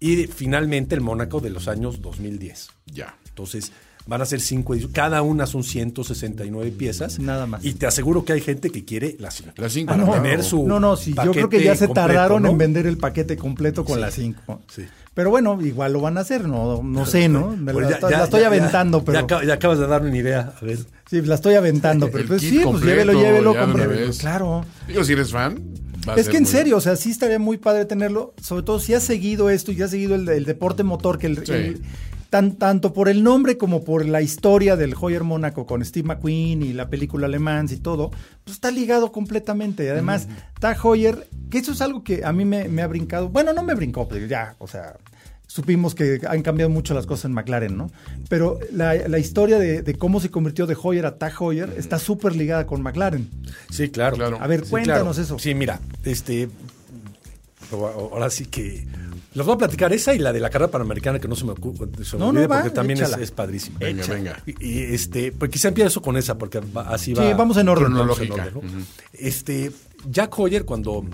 y finalmente el Mónaco de los años 2010. Ya. Entonces, van a ser cinco ediciones. Cada una son 169 piezas. Nada más. Y te aseguro que hay gente que quiere las cinco. Las cinco, Para no, tener su No, no, sí, yo creo que ya se completo, tardaron ¿no? en vender el paquete completo con Sí. las 5. Sí. Pero bueno, igual lo van a hacer, no, no sé, ¿no? Me Pues la, ya- estoy- ya- la estoy ya- aventando, ya- pero. Ya, acab- ya acabas de darme una idea. A ver. Sí, la estoy aventando, pero El pues kit sí, pues llévelo, llévelo, vez. Claro. Digo, si eres fan. Es que en serio, o sea, sí estaría muy padre tenerlo, sobre todo si has seguido esto y has seguido el, el deporte motor, que el, Sí. el- tan, tanto por el nombre como por la historia del Hoyer Mónaco con Steve McQueen y la película Alemán y todo, pues está ligado completamente. Y además, Tag Heuer, que eso es algo que a mí me, me ha brincado, bueno, no me brincó, pero ya, o sea, supimos que han cambiado mucho las cosas en McLaren, ¿no? Pero la, la historia de, de cómo se convirtió de Hoyer a Tag Heuer está súper ligada con McLaren. Sí, claro. Claro. A ver, Sí, cuéntanos claro. eso. Sí, mira, este. Ahora sí que. Les voy a platicar esa y la de la carrera panamericana que no se me, ocu- se me No, no, va, porque también es, es padrísima. Venga, venga. Y, y, este, pues quizá empiezo con esa porque va- así va. Sí, vamos en orden. vamos en Cronológica. orden, ¿no? Este, Jack Hoyer cuando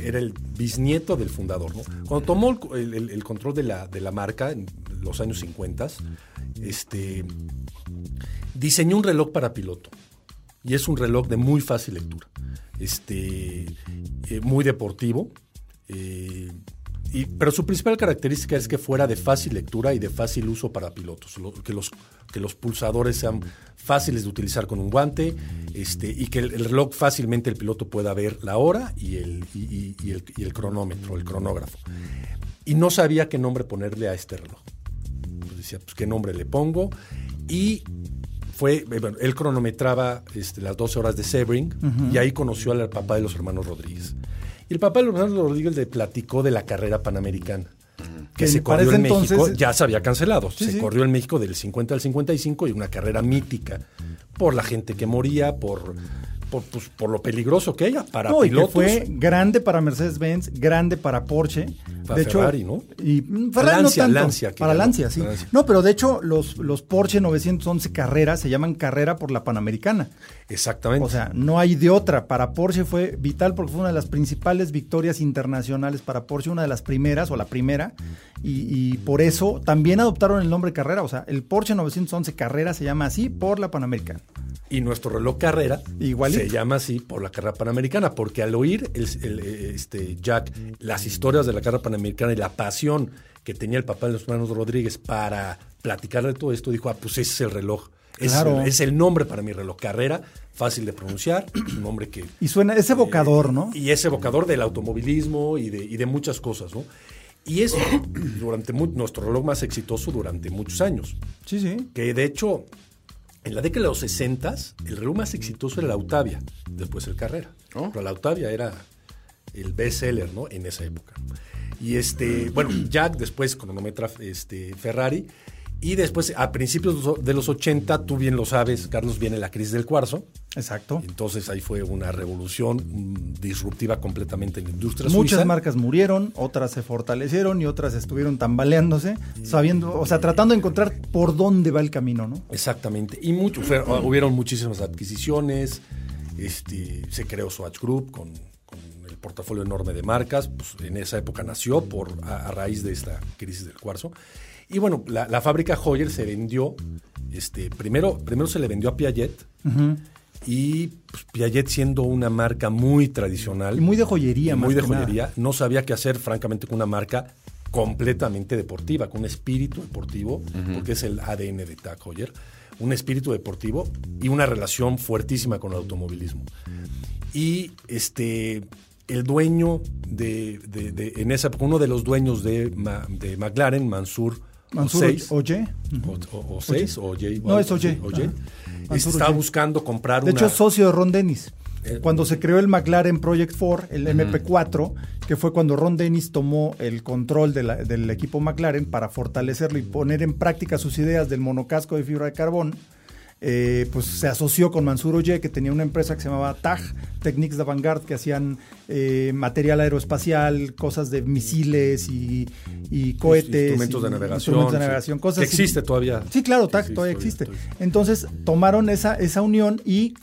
era el bisnieto del fundador. Cuando tomó el, control de la, de la marca en los años 50, este, diseñó un reloj para piloto. Y es un reloj de muy fácil lectura. Este, eh, muy deportivo. eh, y- pero su principal característica es que fuera de fácil lectura y de fácil uso para pilotos. lo- que, los, que los pulsadores sean fáciles de utilizar con un guante este, y que el, el reloj fácilmente el piloto pueda ver la hora y el, y, y- y el, el cronómetro, el cronógrafo. Y no sabía qué nombre ponerle a este reloj. Pues decía, pues qué nombre le pongo. Y fue, eh, bueno, él cronometraba este, las 12 horas de Sebring y ahí conoció al papá de los hermanos Rodríguez. Y el papá de los hermanos Rodríguez le platicó de la carrera panamericana. Que se corrió en México, entonces- ya se había cancelado. Sí, se sí. corrió en México del 50 al 55 y una carrera mítica por la gente que moría, por, por, pues, por lo peligroso que era para No, y que pilotos. fue grande para Mercedes-Benz, grande para Porsche. Para de hecho, Ferrari, ¿no? Y mm, Ferrari Lancia, no tanto. Lancia, para ganó. Lancia, sí. Lancia. No, pero de hecho los, los Porsche 911 carreras se llaman carrera por la Panamericana. Exactamente. O sea, no hay de otra. Para Porsche fue vital porque fue una de las principales victorias internacionales para Porsche, una de las primeras o la primera. Y, y por eso también adoptaron el nombre carrera. O sea, el Porsche 911 carrera se llama así por la Panamericana. Y nuestro reloj carrera Igualito. se llama así por la carrera panamericana, porque al oír el, el, eh, este, Jack las historias de la carrera panamericana y la pasión que tenía el papá de los hermanos Rodríguez para platicar de todo esto, dijo, ah, pues ese es el reloj. Es, Claro. es el nombre para mi reloj. Carrera, fácil de pronunciar, un nombre que... Y suena, es evocador, ¿no? Y es evocador del automovilismo y de, y de muchas cosas, ¿no? Y eso, durante nuestro reloj más exitoso durante muchos años Sí, sí. que de hecho en la década de los 60 el reloj más exitoso era la Octavia, después el Carrera. Oh. Pero la Octavia era el bestseller, ¿no? En esa época. Y este, bueno, Jack después cronometra este, Ferrari y después a principios de los 80, tú bien lo sabes, Carlos, viene la crisis del cuarzo. Exacto. Entonces ahí fue una revolución mm, disruptiva completamente en la industria Muchas suiza. marcas murieron, otras se fortalecieron y otras estuvieron tambaleándose, sabiendo, o sea, tratando de encontrar por dónde va el camino, ¿no? Exactamente. Y mucho, fue- hubieron muchísimas adquisiciones. Este, se creó Swatch Group con, con el portafolio enorme de marcas. Pues, en esa época nació por, a, a raíz de esta crisis del cuarzo. Y bueno, la, la fábrica Hoyer se vendió. Este, primero, primero se le vendió a Piaget. Y pues, Piaget siendo una marca muy tradicional. Y muy de joyería, más muy de que nada. joyería. No sabía qué hacer, francamente, con una marca completamente deportiva, con un espíritu deportivo, porque es el ADN de Tag Heuer, un espíritu deportivo y una relación fuertísima con el automovilismo. Y este el dueño de, de- de- en esa época, uno de los dueños de, Ma- de McLaren, Mansur, Mansur Oseis, Oye. o, o, o seis, o Oye, No, es Oye. Oye, Oye. buscando comprar De una... hecho, es socio de Ron Dennis. Eh, Cuando se creó el McLaren Project 4, el MP4, que fue cuando Ron Dennis tomó el control de la- del equipo McLaren para fortalecerlo y poner en práctica sus ideas del monocasco de fibra de carbón, eh, pues se asoció con Mansur Oye, que tenía una empresa que se llamaba TAG, Techniques d'Avantgarde, que hacían eh, material aeroespacial, cosas de misiles y, y cohetes. Instrumentos de navegación. instrumentos de sí. navegación, cosas Que así. existe todavía. Sí, claro, TAG todavía existe. todavía. Entonces tomaron esa, esa unión y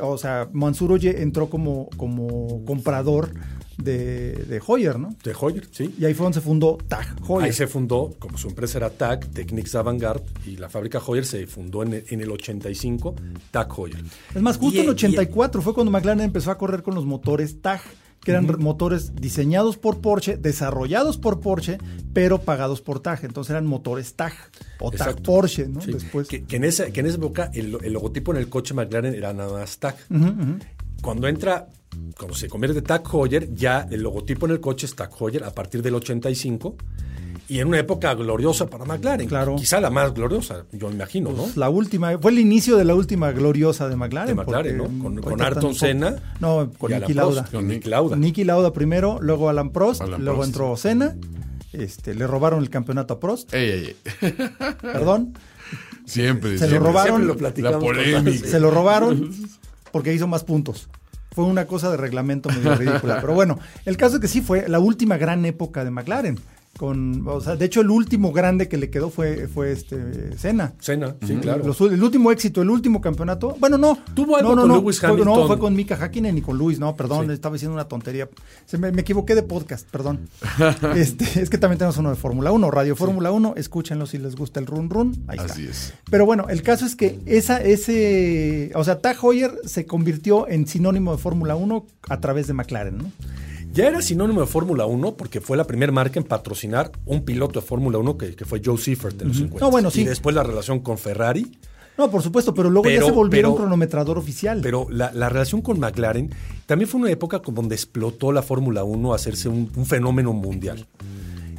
o sea, Mansur Oye entró como, como comprador de, de Hoyer, ¿no? De Heuer, sí. Y ahí fue donde se fundó TAG Hoyer. Ahí se fundó, como su empresa era TAG, Technics Avantgarde, y la fábrica Heuer se fundó en el, en el 85, TAG Heuer. Es más, justo Y- en y- 84 fue cuando McLaren empezó a correr con los motores TAG, que eran motores diseñados por Porsche, desarrollados por Porsche, pero pagados por TAG. Entonces eran motores TAG o TAG Exacto. Porsche, ¿no? Sí, Después. Que, que en esa, que en esa época el, el logotipo en el coche McLaren era nada más TAG. Cuando entra, cuando se convierte en TAG Heuer, ya el logotipo en el coche es TAG Heuer a partir del 85. Y en una época gloriosa para McLaren. Claro. Quizá la más gloriosa, yo imagino, ¿no? Pues, La última, fue el inicio de la última gloriosa de McLaren. De McLaren, porque, ¿no? Con- ahorita con están Ayrton Senna No, con y Alan Niki Prost, Lauda. Con Niki Lauda. Niki Lauda primero, luego Alan Prost, Alan luego Prost. entró Senna. Este, le robaron el campeonato a Prost, Ey, ey, ey. perdón. Siempre. Se lo siempre. robaron. Siempre lo platicamos La con polémica. Se lo robaron porque hizo más puntos. Fue una cosa de reglamento medio ridícula. Pero bueno, el caso es que sí fue la última gran época de McLaren. Con, o sea, de hecho, el último grande que le quedó fue, fue este Senna. Senna, sí, claro. Los- el último éxito, el último campeonato. Bueno, no. Tuvo algo no, no, con no, Lewis fue, Hamilton. No, fue con Mika Hakkinen y con Luis. No, perdón, Sí. estaba diciendo una tontería. Se me, me equivoqué de podcast, perdón. este, es que también tenemos uno de Fórmula 1, Radio Fórmula 1. Escúchenlo si les gusta el run run. Ahí está. Así es. Pero bueno, el caso es que esa, ese, o sea, Tag Heuer se convirtió en sinónimo de Fórmula 1 a través de McLaren, ¿no? Ya era sinónimo de Fórmula 1 porque fue la primera marca en patrocinar un piloto de Fórmula 1 que, que fue Joe Seifert en los 50. No, bueno, sí. Y después la relación con Ferrari. No, por supuesto, pero luego ya se volvieron pero- cronometrador oficial. Pero la, la relación con McLaren también fue una época como donde explotó la Fórmula 1 a hacerse un, un fenómeno mundial.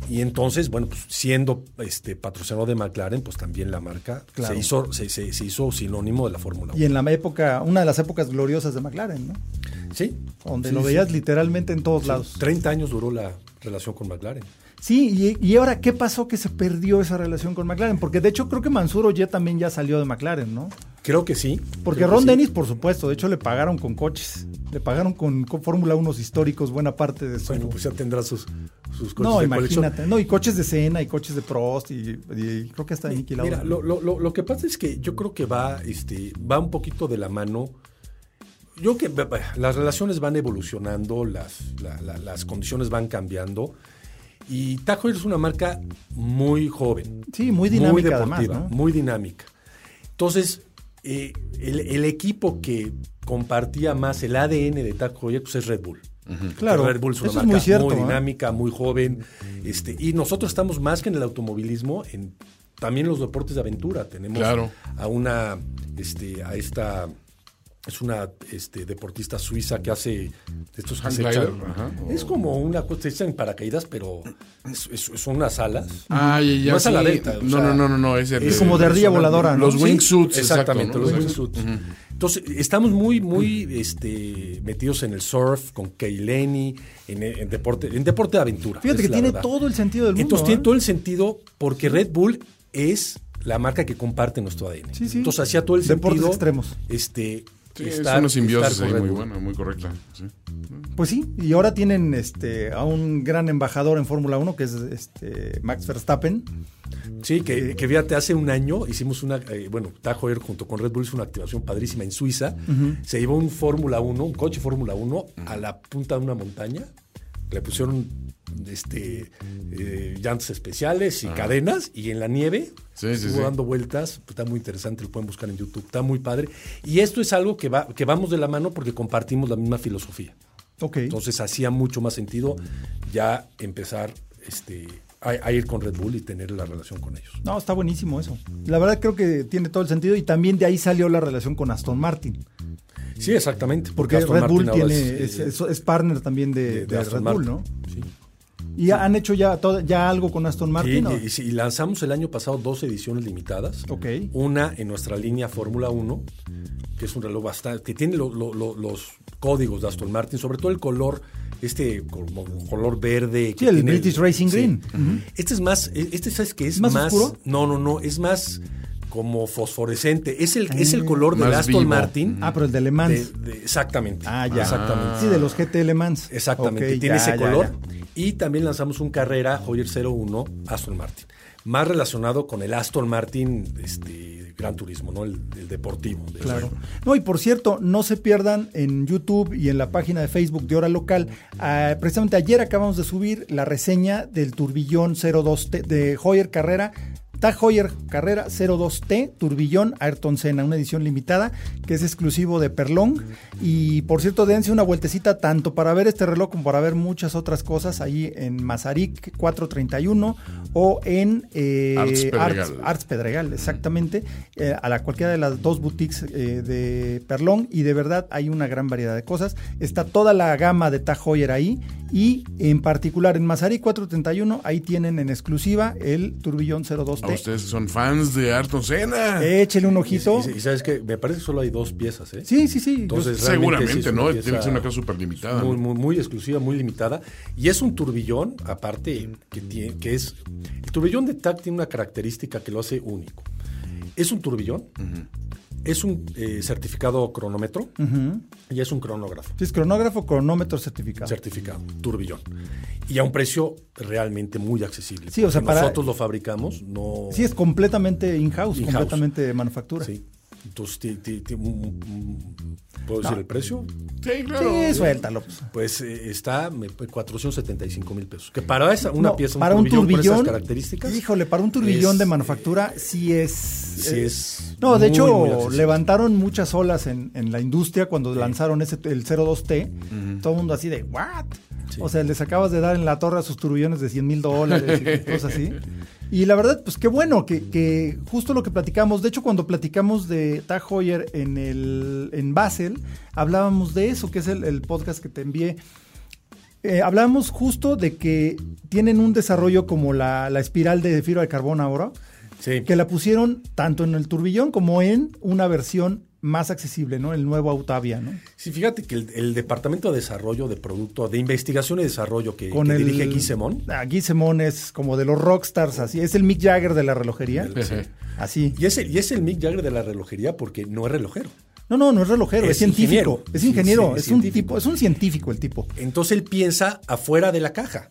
Y entonces, bueno, pues siendo este patrocinador de McLaren, pues también la marca Claro. se, hizo, se, se- se hizo sinónimo de la Fórmula 1. Y en la época, una de las épocas gloriosas de McLaren, ¿no? Sí. Donde Sí, lo sí. veías literalmente en todos Sí, lados. 30 años duró la relación con McLaren. Sí, y, y ahora, ¿qué pasó que se perdió esa relación con McLaren? Porque de hecho creo que Mansuro ya también ya salió de McLaren, ¿no? Creo que sí. Porque Ron sí. Dennis, por supuesto, de hecho le pagaron con coches, le pagaron con, con Fórmula 1 históricos buena parte de su... Bueno, pues ya tendrá sus, sus coches no, de colección. imagínate. No, y coches de Senna y coches de Prost y, y creo que hasta de Niki. Mira, lo, lo- lo- lo que pasa es que yo creo que va, este, va un poquito de la mano. Yo creo que las relaciones van evolucionando, las, la- la- las condiciones van cambiando. Y Tag Heuer es una marca muy joven. Sí, muy dinámica deportiva, además, ¿no? muy dinámica. Entonces, eh, el, el equipo que compartía más el ADN de Tag Heuer pues es Red Bull. Claro, Red Bull es una es marca muy cierto, dinámica, muy joven. Este, y nosotros estamos más que en el automovilismo, en también los deportes de aventura. Tenemos Claro. a una, este, a esta, es una este, deportista suiza que hace estos que se echan- ajá. Es como una cosa, echan en paracaídas, pero es- es- son unas alas. Ah, ya, es a la sí. delta, no, sea, no, no, no, no, es, el es de- como de ardilla voladora, ¿no? Los Sí, wingsuits, Exactamente, exacto, ¿no? los wingsuits. Entonces, estamos muy, muy este, metidos en el surf, con Keileni, en, en deporte, en deporte de aventura. Fíjate que tiene verdad. todo el sentido del mundo. Entonces, ¿eh? tiene todo el sentido porque Red Bull es la marca que comparte nuestro ADN. Sí, sí. Entonces, hacía todo el Deportes sentido. extremos. Este, Sí, es una simbiosis ahí muy buena, muy correcta. sí. Pues sí, y ahora tienen este a un gran embajador en Fórmula 1 que es este Max Verstappen. Sí, que, que fíjate, hace un año hicimos una, eh, bueno, Tag Heuer junto con Red Bull hizo una activación padrísima en Suiza. Se llevó un Fórmula 1, un coche Fórmula 1 a la punta de una montaña. Le pusieron este eh, llantas especiales y cadenas y en la nieve Sí, estuvo sí. dando vueltas. Pues, está muy interesante, lo pueden buscar en YouTube. Está muy padre. Y esto es algo que, va, que vamos de la mano porque compartimos la misma filosofía. Ok. Entonces hacía mucho más sentido ya empezar este, a, a ir con Red Bull y tener la relación con ellos. No, está buenísimo eso. La verdad creo que tiene todo el sentido y también de ahí salió la relación con Aston Martin. Sí, exactamente. Porque Aston Red Martin Bull tiene, es, es, partner también de, de- de de Aston Red Bull, Martin. ¿no? Sí. Y han hecho ya, todo- ya algo con Aston Sí, Martin. ¿no? y, y- y lanzamos el año pasado dos ediciones limitadas. Ok. Una en nuestra línea Fórmula 1, que es un reloj bastante, que tiene lo- lo- lo- los códigos de Aston Martin, sobre todo el color, este como color verde. que el tiene British Racing Green. Este es más, este sabes que es ¿Más más, oscuro? no, no, no, es más como fosforescente. Es el, es el color del Aston vivo. Martin. Ah, pero el de Le Mans. de- de- exactamente. ah, ya. Exactamente. Sí, de los GT Le Mans. Exactamente, tiene ya, ese ya, color. ya. Y también lanzamos un carrera Hoyer 01 Aston Martin. Más relacionado con el Aston Martin este, Gran Turismo, ¿no? El, el deportivo. de Claro. eso. No, y por cierto, no se pierdan en YouTube y en la página de Facebook de Hora Local. ah, precisamente ayer acabamos de subir la reseña del turbillón 02T de Hoyer Carrera. Tag Heuer Carrera 02T, Turbillón Ayrton Senna, una edición limitada que es exclusivo de Perlong. Y por cierto, dense una vueltecita tanto para ver este reloj como para ver muchas otras cosas ahí en Mazarik 431 o en eh, Arts Pedregal. Arts- Arts Pedregal, exactamente, eh, a la cualquiera de las dos boutiques eh, de Perlón y de verdad hay una gran variedad de cosas. Está toda la gama de Tag Heuer ahí y en particular en Mazarí 431 ahí tienen en exclusiva el Turbillón A 02T. Ustedes son fans de Ayrton Senna. Échele un ojito. y- y sabes que me parece que solo hay dos piezas, ¿eh? Sí, sí, sí. Entonces, Yo- realmente sí Seguramente, ¿no? pieza Tiene que ser una cosa súper limitada. Muy, muy, muy exclusiva, muy limitada. Y es un turbillón, aparte, que, tiene, que es. El turbillón de TAC tiene una característica que lo hace único. Es un turbillón, es un eh, certificado cronómetro y es un cronógrafo Sí, es cronógrafo, cronómetro certificado. certificado, turbillón. Y a un precio realmente muy accesible. Sí, o sea, para- nosotros lo fabricamos, no. Sí, es completamente in-house, In-house. completamente de manufactura. Sí. Entonces, ti- ti- ti- ¿puedo decir el precio? Sí, claro. Sí, suéltalo. pues. Pues eh, está me- 475 mil pesos. Que para esa, una No, pieza, un para un turbillón, esas características. Híjole, para un turbillón es, de eh, manufactura sí es. sí eh, es No, de muy, hecho, muy levantaron muchas olas en, en la industria cuando lanzaron ese el 02T. Todo el mundo así de, ¿what? Sí. O sea, les acabas de dar en la torre a sus turbillones de 100 mil dólares y cosas así. Y la verdad, pues qué bueno que, que justo lo que platicamos, de hecho cuando platicamos de Tag Heuer en, el, en Basel, hablábamos de eso, que es el, el podcast que te envié. eh, hablábamos justo de que tienen un desarrollo como la, la espiral de fibra de carbón ahora, Sí. que la pusieron tanto en el turbillón como en una versión más accesible, ¿no? El nuevo Autavia, ¿no? Sí, fíjate que el, el Departamento de Desarrollo de Producto, de Investigación y Desarrollo que, Con que el, dirige Guy Semón, Ah, Guy Semón es como de los rockstars, así. Es el Mick Jagger de la relojería. Sí. Así. y es, el, y es el Mick Jagger de la relojería porque no es relojero. No, no, no es relojero, es, Es científico. ingeniero. Es ingeniero, Sí, sí, es un tipo, es un científico el tipo. Entonces él piensa afuera de la caja.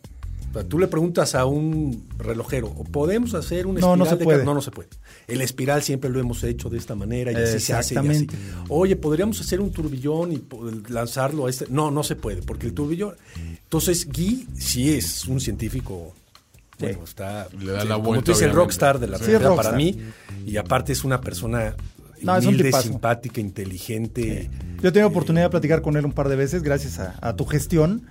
O sea, tú le preguntas a un relojero, ¿podemos hacer un No, espiral no se de puede. ca-?" No, no se puede. El espiral siempre lo hemos hecho de esta manera y así se hace. y así. Exactamente. Oye, ¿podríamos hacer un turbillón y lanzarlo a este? No, no se puede, porque el turbillón... Entonces, Guy sí es un científico... Bueno, está... Le da la como vuelta, tú dices, el rockstar de la Sí, realidad para mí. Y aparte es una persona No, es un simpática, inteligente. Yo he tenido oportunidad de platicar con él un par de veces gracias a, a tu gestión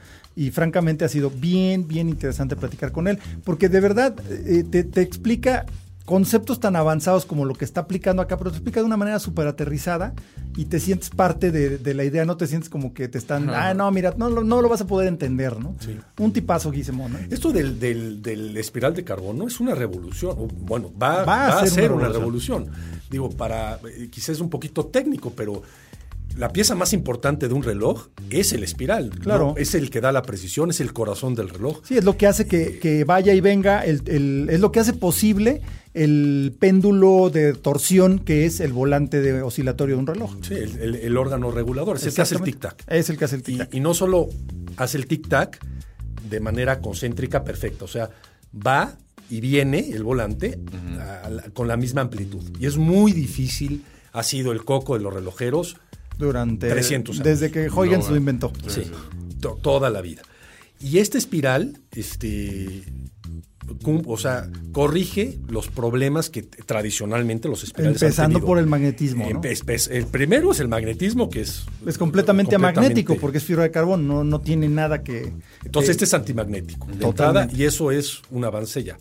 y francamente ha sido bien, bien interesante platicar con él porque de verdad eh, te, te explica conceptos tan avanzados como lo que está aplicando acá, pero te explica de una manera súper aterrizada y te sientes parte de, de la idea, no te sientes como que te están, ah, no, mira, no, lo- no lo vas a poder entender, ¿no? Sí. Un tipazo, Guisemo, ¿no? Esto del, del- del espiral de carbono es una revolución. o, Bueno, va, Va a va a ser una una revolución. Digo, para, eh, quizás es un poquito técnico, pero la pieza más importante de un reloj es el espiral. ¿no? Claro. Es el que da la precisión, es el corazón del reloj. Sí, es lo que hace que, que vaya y venga, el, el- es lo que hace posible el péndulo de torsión que es el volante de oscilatorio de un reloj. Sí, el, el- el órgano regulador, es el que hace el tic-tac. Es el que hace el Y, tic-tac. y no solo hace el tic-tac de manera concéntrica perfecta, o sea, va y viene el volante a con la misma amplitud. Y es muy difícil, ha sido el coco de los relojeros Durante 300 años. desde que Huygens No, lo inventó. Sí, to- toda la vida. Y esta espiral, este, o sea, corrige los problemas que tradicionalmente los espirales han Empezando tenido. por el magnetismo, ¿no? Empe- espe- El primero es el magnetismo, que es... Es completamente, completamente- magnético porque es fibra de carbón, no, no tiene nada que... Entonces que- este es antimagnético, entrada, y eso es un avance ya.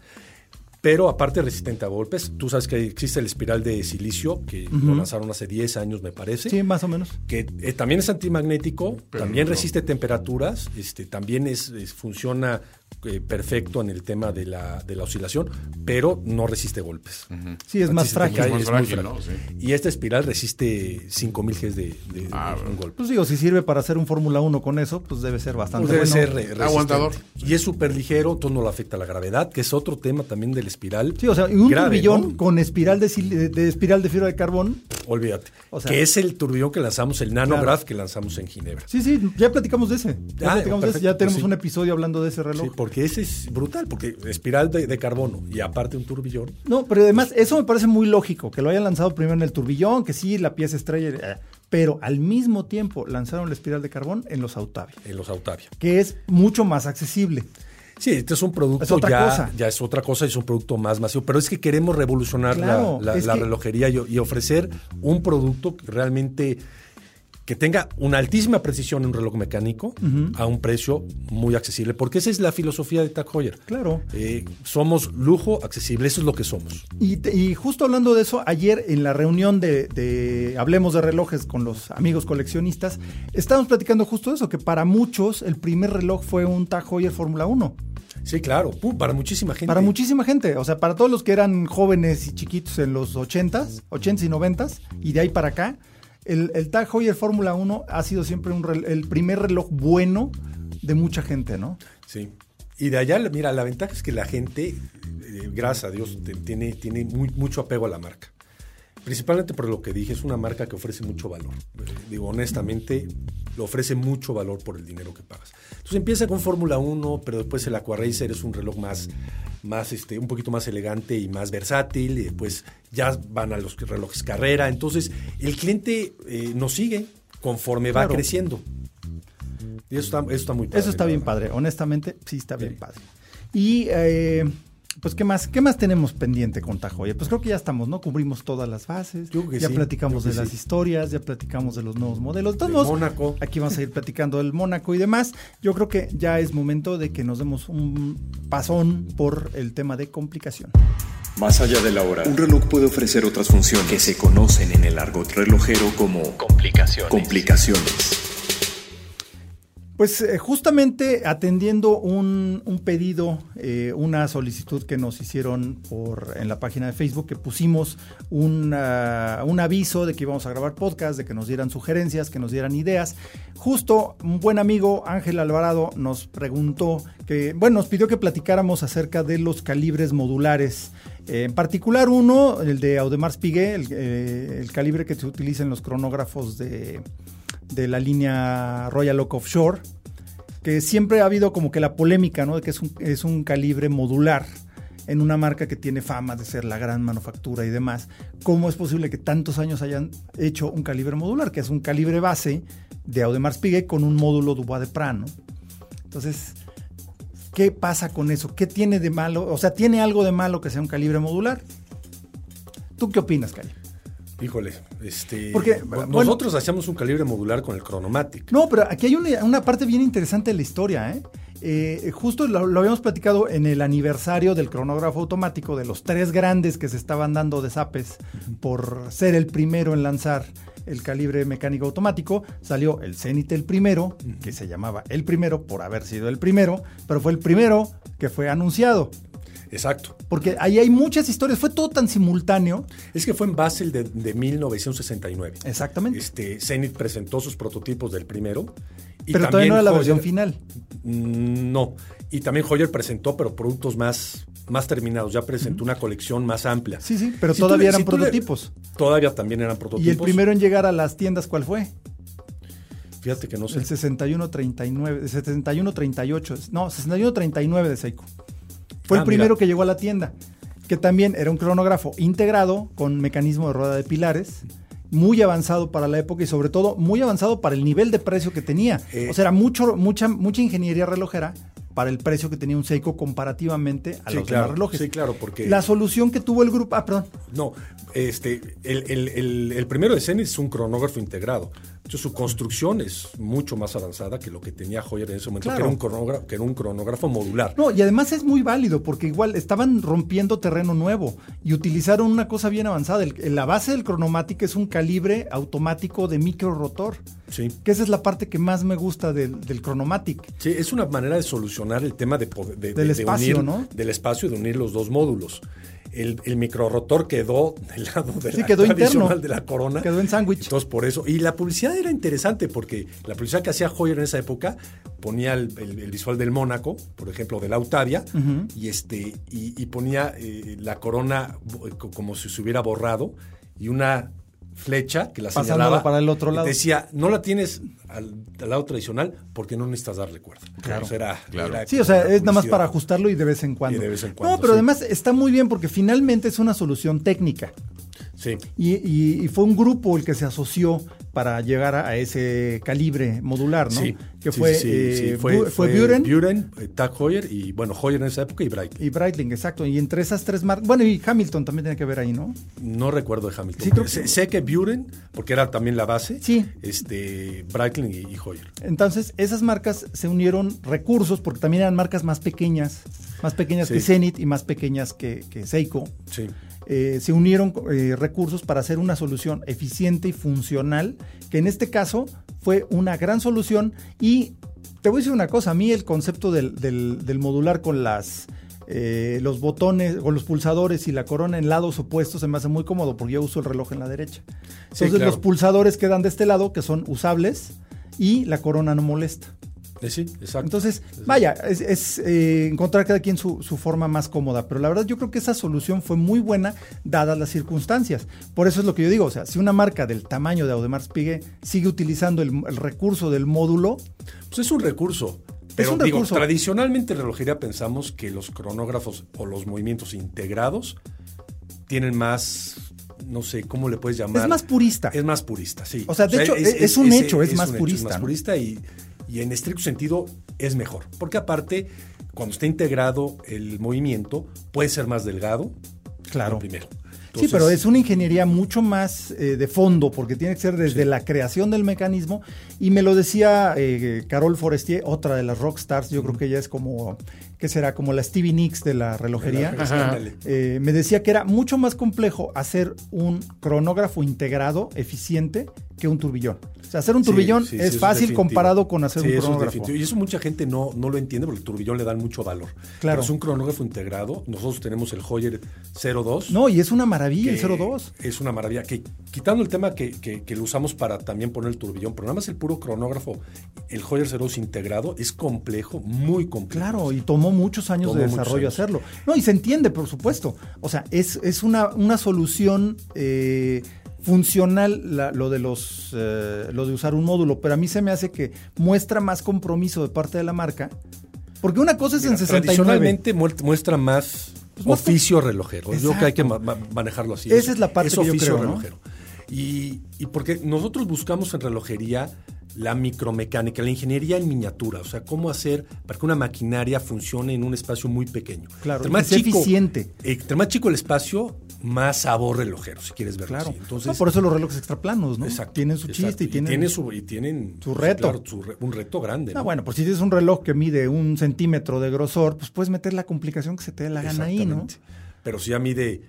Pero aparte resistente a golpes, tú sabes que existe el espiral de silicio, que lo lanzaron hace 10 años, me parece. Sí, más o menos. que eh, también es antimagnético, Pero también no. resiste temperaturas, este, también es, es- funciona eh, perfecto en el tema de la, de la oscilación, pero no resiste golpes. Sí, es más frágil. cae, Es más es muy frágil, frágil. ¿no? Sí. Y esta espiral resiste 5000 Gs de, de- de Ah, un golpe. Pues digo, si sirve para hacer un Fórmula 1 con eso, pues debe ser bastante Pues debe bueno. ser resistente. Aguantador. Y es súper ligero, entonces no le afecta la gravedad, que es otro tema también del espiral. Sí, o sea, y un grave, turbillón ¿no? con espiral de, sil- de- de espiral de fibra de carbón. Olvídate. O sea- que es el turbillón que lanzamos, el nanograph que lanzamos en Ginebra. Sí, sí, ya platicamos de ese. Ya Ah, platicamos de ese, ya tenemos sí. un episodio hablando de ese reloj. Sí, porque ese es brutal, porque espiral de, de carbono y aparte un turbillón. No, pero además eso me parece muy lógico, que lo hayan lanzado primero en el turbillón, que sí, la pieza estrella, eh, pero al mismo tiempo lanzaron la espiral de carbón en los Autavia, en los Autavia. que es mucho más accesible. Sí, este es un producto Es otra ya, cosa. ya es otra cosa, es un producto más masivo, pero es que queremos revolucionar la- Claro, la, es la que- relojería y, y ofrecer un producto que realmente que tenga una altísima precisión en un reloj mecánico a un precio muy accesible, porque esa es la filosofía de Tag Heuer. Claro. Eh, somos lujo accesible, eso es lo que somos. Y, justo hablando de eso, ayer en la reunión de, de Hablemos de Relojes con los amigos coleccionistas, estábamos platicando justo eso, que para muchos el primer reloj fue un Tag Heuer Fórmula 1. Sí, claro, para muchísima gente. Para muchísima gente, o sea, para todos los que eran jóvenes y chiquitos en los 80s, 80s y 90s, y de ahí para acá, el, el Tag Heuer Fórmula 1 ha sido siempre un rel- el primer reloj bueno de mucha gente, ¿no? Sí. Y de allá, mira, la ventaja es que la gente, eh, gracias a Dios, tiene, tiene mucho apego a la marca. Principalmente por lo que dije, es una marca que ofrece mucho valor. Eh, digo, honestamente, le ofrece mucho valor por el dinero que pagas. Entonces empieza con Fórmula 1, pero después el Aqua Racer es un reloj más, más este, un poquito más elegante y más versátil. Y después ya van a los relojes carrera. Entonces, el cliente eh, nos sigue conforme va creciendo. Y eso está, eso está muy padre. Eso está bien padre, honestamente, sí está bien Sí. padre. Y eh, pues qué más, qué más tenemos pendiente con Heuer? Pues creo que ya estamos, ¿no? Cubrimos todas las bases, Yo creo que ya sí, platicamos yo de las sí. historias, ya platicamos de los nuevos modelos. Modos, Mónaco. Aquí vamos a ir platicando del Mónaco y demás. Yo creo que ya es momento de que nos demos un pasón por el tema de complicación. Más allá de la hora, un reloj puede ofrecer otras funciones que se conocen en el argot relojero como complicaciones. complicaciones. Pues eh, justamente atendiendo un, pedido, eh, una solicitud que nos hicieron por en la página de Facebook, que pusimos un, un aviso de que íbamos a grabar podcast, de que nos dieran sugerencias, que nos dieran ideas. Justo un buen amigo, Ángel Alvarado, nos preguntó que, bueno, nos pidió que platicáramos acerca de los calibres modulares. Eh, en particular uno, el de Audemars Piguet, el, el calibre que se utiliza en los cronógrafos de de la línea Royal Oak Offshore, que siempre ha habido como que la polémica, ¿no? De que es un, calibre modular en una marca que tiene fama de ser la gran manufactura y demás. ¿Cómo es posible que tantos años hayan hecho un calibre modular, que es un calibre base de Audemars Piguet con un módulo Dubois de Prano? Entonces, ¿qué pasa con eso? ¿Qué tiene de malo? O sea, ¿tiene algo de malo que sea un calibre modular? ¿Tú qué opinas, Calle? Híjole, este, Porque, bueno- nosotros hacíamos un calibre modular con el Chronomatic. No, pero aquí hay una, una parte bien interesante de la historia, ¿eh? Eh, justo lo, lo habíamos platicado en el aniversario del cronógrafo automático de los tres grandes que se estaban dando de zapes por ser el primero en lanzar el calibre mecánico automático. Salió el Zenith el primero, que se llamaba el primero por haber sido el primero, pero fue el primero que fue anunciado. Exacto. Porque ahí hay muchas historias, fue todo tan simultáneo. Es que fue en Basel de, de 1969. Exactamente. Este, Zenith presentó sus prototipos del primero. y pero todavía no era la versión final. Mm, No. Y también Hoyer presentó, pero productos más, más terminados. Ya presentó una colección más amplia. Sí, sí, pero Si todavía le- eran si tú le- prototipos. Todavía también eran prototipos. Y el primero en llegar a las tiendas, ¿cuál fue? Fíjate que no sé. El 6139, 6138, no, 6139 de Seiko. Fue Ah, el primero mira. que llegó a la tienda, que también era un cronógrafo integrado con mecanismo de rueda de pilares, muy avanzado para la época y sobre todo muy avanzado para el nivel de precio que tenía. Eh. o sea, era mucho, mucha, mucha ingeniería relojera para el precio que tenía un Seiko comparativamente a Sí, los claro, demás relojes. sí, claro, porque- La solución que tuvo el grupo, ah, perdón, No, este, el, el- el- el primero de Zenith es un cronógrafo integrado. Hecho, su construcción es mucho más avanzada que lo que tenía Hoyer en ese momento, Claro. que, era un cronógrafo, que era un cronógrafo modular. No, y además es muy válido porque igual estaban rompiendo terreno nuevo y utilizaron una cosa bien avanzada. El- la base del Chronomatic es un calibre automático de micro rotor, Sí. que esa es la parte que más me gusta del, del Chronomatic. Sí, es una manera de solucionar el tema de, de- Del de- de espacio, unir- ¿no? Del espacio y de unir los dos módulos. El, el microrotor quedó del lado de Sí, la quedó tradicional interno. de la corona. Quedó en sándwich. Entonces, por eso. Y la publicidad era interesante porque la publicidad que hacía Hoyer en esa época ponía el, el- el visual del Mónaco, por ejemplo, de la Octavia, y, este, y, y ponía eh, la corona co- como si se hubiera borrado y una flecha que la Pasándola señalaba. para el otro lado. Decía, no la tienes al, al lado tradicional porque no necesitas darle cuerda. Claro. O sea, era- Claro. era Sí, o sea, es nada más para ajustarlo y de vez en cuando. Y de vez en cuando, no, pero sí. además está muy bien porque finalmente es una solución técnica. Sí. Y, y- y fue un grupo el que se asoció para llegar a, ese calibre modular, ¿no? Sí, que fue, sí, sí, eh, fue, Bu- fue Buren Buren, eh, Tag Heuer y bueno, Heuer en esa época y Bright. y Breitling, exacto. Y entre esas tres marcas, bueno, y Hamilton también tiene que ver ahí, ¿no? No recuerdo de Hamilton. Sí, creo que- sé, sé que Buren, porque era también la base, Sí. este, Breitling y, y Heuer. Entonces, esas marcas se unieron recursos, porque también eran marcas más pequeñas, más pequeñas que Zenith y más pequeñas que, que Seiko. Sí. Eh, se unieron eh, recursos para hacer una solución eficiente y funcional, que en este caso fue una gran solución. Y te voy a decir una cosa, a mí el concepto del, del- del modular con las... eh, los botones o los pulsadores y la corona en lados opuestos se me hace muy cómodo porque yo uso el reloj en la derecha. Entonces claro. los pulsadores quedan de este lado que son usables y la corona no molesta. Eh, sí, exacto. Entonces, vaya, es, es, eh, encontrar cada quien su, su forma más cómoda, pero la verdad yo creo que esa solución fue muy buena dadas las circunstancias. Por eso es lo que yo digo, o sea, si una marca del tamaño de Audemars Piguet sigue utilizando el, el recurso del módulo, Pues es un recurso. Pero un digo, recurso. tradicionalmente en relojería pensamos que los cronógrafos o los movimientos integrados tienen más, no sé, ¿cómo le puedes llamar? es más purista. Es más purista, sí. O sea, de hecho, es un hecho, es más purista, Es más ¿no? purista y, y en estricto sentido es mejor. Porque aparte, cuando está integrado el movimiento, puede ser más delgado. Claro. Primero. sí, pero es una ingeniería mucho más eh, de fondo, porque tiene que ser desde Sí. la creación del mecanismo. Y me lo decía eh, Carol Forestier, otra de las rockstars, yo creo que ella es como que será como la Stevie Nicks de la relojería, eh, me decía que era mucho más complejo hacer un cronógrafo integrado, eficiente, que un turbillón. O sea, hacer un turbillón sí, sí, es fácil comparado con hacer un es cronógrafo. Y eso mucha gente no, no lo entiende porque el turbillón le dan mucho valor. Claro. Pero es un cronógrafo integrado. Nosotros tenemos el Hoyer 02. No, y es una maravilla el 02. Es una maravilla. Que quitando el tema que, que- que lo usamos para también poner el turbillón, pero nada más el puro cronógrafo, el Hoyer 02 integrado, es complejo, muy complejo. Claro, y tomó muchos años Tomó de desarrollo años. hacerlo. No, y se entiende, por supuesto. O sea, es, es una, una solución eh, funcional la- lo de los eh, lo de usar un módulo, pero a mí se me hace que muestra más compromiso de parte de la marca. Porque una cosa es Mira, en 69. Tradicionalmente muestra más Pues oficio relojero. Yo creo que hay que Exacto. ma- ma- manejarlo así. Esa es la parte que yo oficio relojero. Y, y porque nosotros buscamos en relojería la micromecánica, la ingeniería en miniatura, o sea, cómo hacer para que una maquinaria funcione en un espacio muy pequeño. Claro, Entre más sea chico, eficiente. eh, entre más chico el espacio, más sabor relojero, si quieres verlo Claro. así. Entonces, No, por eso los relojes extraplanos, ¿no? exacto, tienen su exacto. chiste y tienen, su, y tienen su reto. claro, su re- un reto grande. Ah, ¿no? bueno, pues si tienes un reloj que mide un centímetro de grosor, pues puedes meter la complicación que se te dé la gana ahí, ¿no? Pero si ya mide,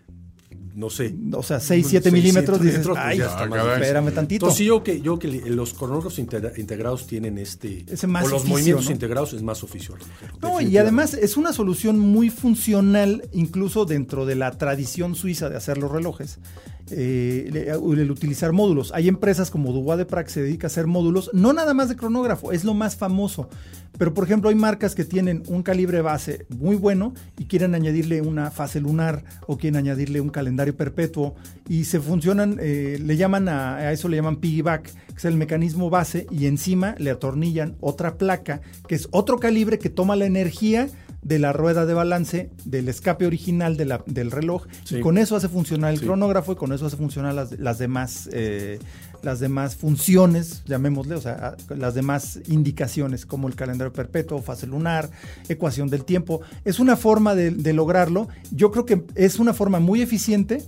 no sé. O sea, 6, 7 seis, milímetros, siete dices, pues ay, ya está ah, más espérame tantito. Entonces, yo que, yo que los cronógrafos integra- integrados tienen este. Ese más o los oficio, movimientos ¿no? integrados es más relojero, No, y además es una solución muy funcional, incluso dentro de la tradición suiza de hacer los relojes, eh, el, utilizar módulos. Hay empresas como Dubois de Prague que se dedica a hacer módulos, no nada más de cronógrafo, es lo más famoso. Pero, por ejemplo, hay marcas que tienen un calibre base muy bueno y quieren añadirle una fase lunar o quieren añadirle un calendario perpetuo y se funcionan, eh, le llaman a, a eso le llaman piggyback, que es el mecanismo base, y encima le atornillan otra placa, que es otro calibre que toma la energía de la rueda de balance del escape original de la- del reloj Sí. y con eso hace funcionar el Sí. cronógrafo y con eso hace funcionar las, las demás eh, las demás funciones llamémosle o sea las demás indicaciones como el calendario perpetuo fase lunar ecuación del tiempo es una forma de, de lograrlo yo creo que es una forma muy eficiente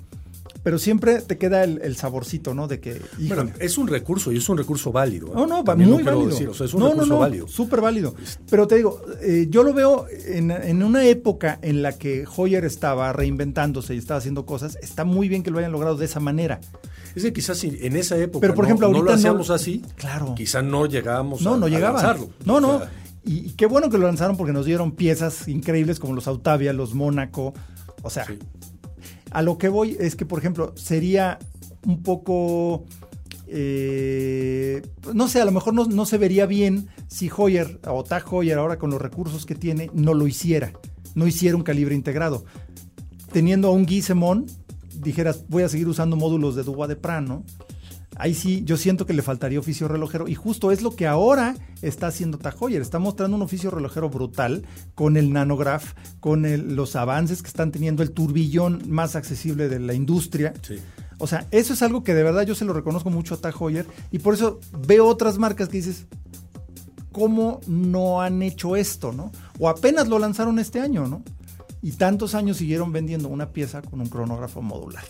pero siempre te queda el, el saborcito no de que híjole, Bueno, es un recurso y es un recurso válido. ¿eh? no, no, También lo muy válido. decir, o sea, es un no, recurso no, no, válido. súper válido. Pero te digo, eh, yo lo veo en, en una época en la que Hoyer estaba reinventándose y estaba haciendo cosas, está muy bien que lo hayan logrado de esa manera. Es que quizás en esa época Pero, por ejemplo, no, ahorita lo no- hacíamos así, Claro. quizá no llegábamos No, a, no a llegaban. lanzarlo. No, O no. sea, Y, y qué bueno que lo lanzaron porque nos dieron piezas increíbles como los Autavia, los Mónaco. O sea, Sí. A lo que voy es que, por ejemplo, sería un poco. eh, no sé, a lo mejor no, no se vería bien si Hoyer o Tag Heuer, ahora con los recursos que tiene, no lo hiciera. No hiciera un calibre integrado. Teniendo a un Guy Semon, dijeras, voy a seguir usando módulos de Dubois de Pran, ¿no? Ahí sí, yo siento que le faltaría oficio relojero. Y justo es lo que ahora está haciendo Tag Heuer. Está mostrando un oficio relojero brutal con el nanograph, con el- los avances que están teniendo, el turbillón más accesible de la industria. Sí. O sea, eso es algo que de verdad yo se lo reconozco mucho a Tag Heuer. Y por eso veo otras marcas que dices, ¿cómo no han hecho esto, no? O apenas lo lanzaron este año, ¿no? Y tantos años siguieron vendiendo una pieza con un cronógrafo modular.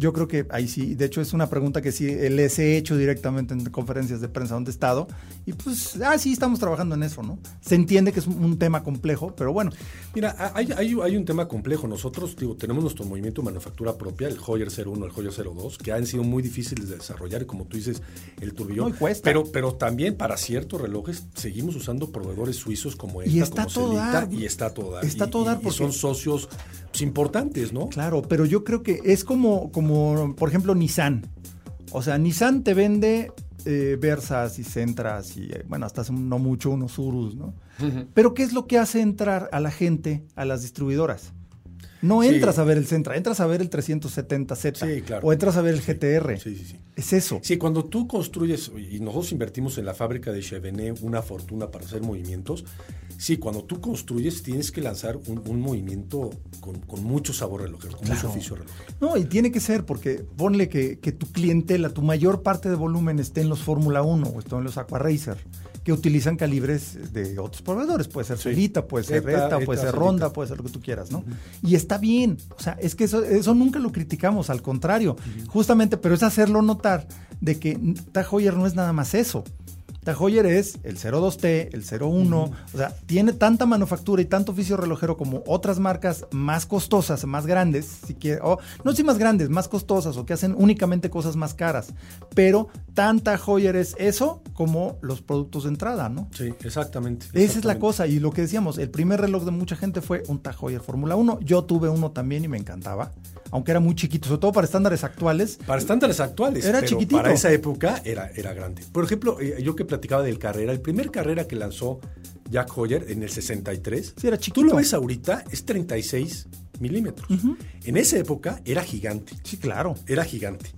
Yo creo que ahí sí, de hecho es una pregunta que sí les he hecho directamente en conferencias de prensa donde he estado. Y pues, ah, sí, estamos trabajando en eso, ¿no? Se entiende que es un, tema complejo, pero bueno, Mira, hay, hay, hay un tema complejo. Nosotros digo, tenemos nuestro movimiento de manufactura propia, el Hoyer 01, el Hoyer 02, que han sido muy difíciles de desarrollar, y como tú dices, el turbillón. No, y cuesta. Pero, pero también para ciertos relojes seguimos usando proveedores suizos como Y esta, está como todo Celita, dar. y está todo dar. Está Y- todo dar y- y porque- son socios pues, importantes, ¿no? Claro, pero yo creo que es como, como por ejemplo, Nissan. O sea, Nissan te vende eh, Versas y Centras y, eh, bueno, hasta hace no mucho unos Urus, ¿no? Pero ¿qué es lo que hace entrar a la gente a las distribuidoras? No Sí. entras a ver el Centra, entras a ver el 370Z Sí, claro. o entras a ver el GTR. Sí, sí, sí. Es eso. Sí, cuando tú construyes, y nosotros invertimos en la fábrica de Chevenet una fortuna para hacer movimientos, sí, cuando tú construyes tienes que lanzar un, un movimiento con, con mucho sabor relojero, con mucho oficio relojero. No, y tiene que ser, porque ponle que, que tu clientela, tu mayor parte de volumen esté en los Fórmula 1 o esté en los Aqua Racer, que utilizan calibres de otros proveedores. Puede ser Sí. Puede ser Eta, Reta, puede ser. Ronda, puede ser lo que tú quieras, ¿no? Y está bien. O sea, es que eso, eso nunca lo criticamos, al contrario. Justamente, pero es hacerlo notar de que Tag Heuer no es nada más eso. Heuer es el 02T, el 01, o sea, tiene tanta manufactura y tanto oficio relojero como otras marcas más costosas, más grandes, si quiere, o no si más grandes, más costosas o que hacen únicamente cosas más caras, pero tanta Heuer es eso como los productos de entrada, ¿no? Sí, exactamente. Esa es la exactamente. cosa y lo que decíamos, el primer reloj de mucha gente fue un Tag Heuer Fórmula 1, yo tuve uno también y me encantaba, aunque era muy chiquito, sobre todo para estándares actuales. Para estándares actuales. Era pero chiquitito. Para esa época era, era grande. Por ejemplo, eh, yo que platicaba del carrera, el primer carrera que lanzó Jack Hoyer en el 63. Sí, era Tú chiquito. lo ves ahorita, es 36 milímetros. En esa época era gigante. Sí, claro. Era gigante.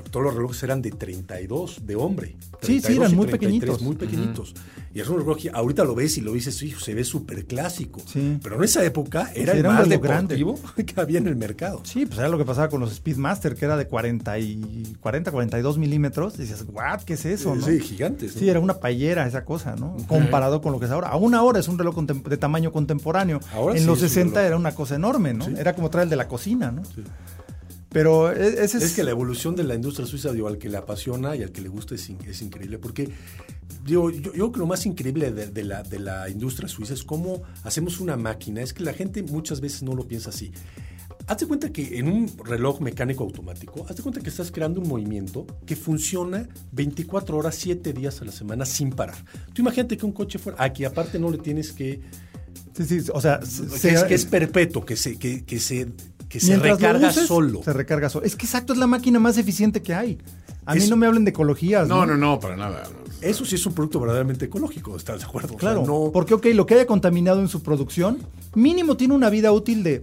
Porque todos los relojes eran de 32 de hombre. Sí, sí, 32 eran muy 33, pequeñitos. Muy pequeñitos. Y es un reloj que ahorita lo ves y lo dices, hijo, se ve súper clásico. Sí. Pero en esa época era Sí, el más reloj grande. deportivo que había en el mercado. Sí, pues era lo que pasaba con los Speedmaster, que era de 40, y 40 42 milímetros. Y dices, ¿what? ¿Qué es eso? no? Sí, gigantes. ¿no? Sí, era una payera esa cosa, ¿no? Comparado con lo que es ahora. Aún ahora es un reloj de tamaño contemporáneo. Ahora en sí los es un 60 reloj. era una cosa enorme, ¿no? Sí. Era como traer el de la cocina, ¿no? Pero e- ese es... Es que la evolución de la industria suiza, digo, al que le apasiona y al que le gusta es, in- es increíble, porque digo, yo, yo creo que lo más increíble de, de la, de la industria suiza es cómo hacemos una máquina, es que la gente muchas veces no lo piensa así. Hazte cuenta que en un reloj mecánico automático, hazte cuenta que estás creando un movimiento que funciona 24 horas, 7 días a la semana sin parar. Tú imagínate que un coche fuera, aquí aparte no le tienes que, Sí, sí, o sea... se- es, que es perpetuo, que se, que, que se, que se mientras lo recarga uses, solo. Se recarga solo. Es que exacto, es la máquina más eficiente que hay. A mí Es- no me hablen de ecologías, No, ¿no? no, no, para nada. Eso sí es un producto verdaderamente ecológico, ¿estás de acuerdo? O sea, Claro, no, porque ok, lo que haya contaminado en su producción, mínimo tiene una vida útil de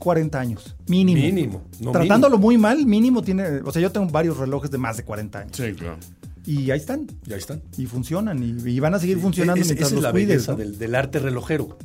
40 años. Mínimo. Mínimo, no Tratándolo muy mal, mínimo tiene. O sea, yo tengo varios relojes de más de 40 años. Sí, claro. Y ahí están. ya están. Y funcionan. Y, y van a seguir funcionando Es- mientras esa es los la cuides. belleza ¿no? del, del arte relojero.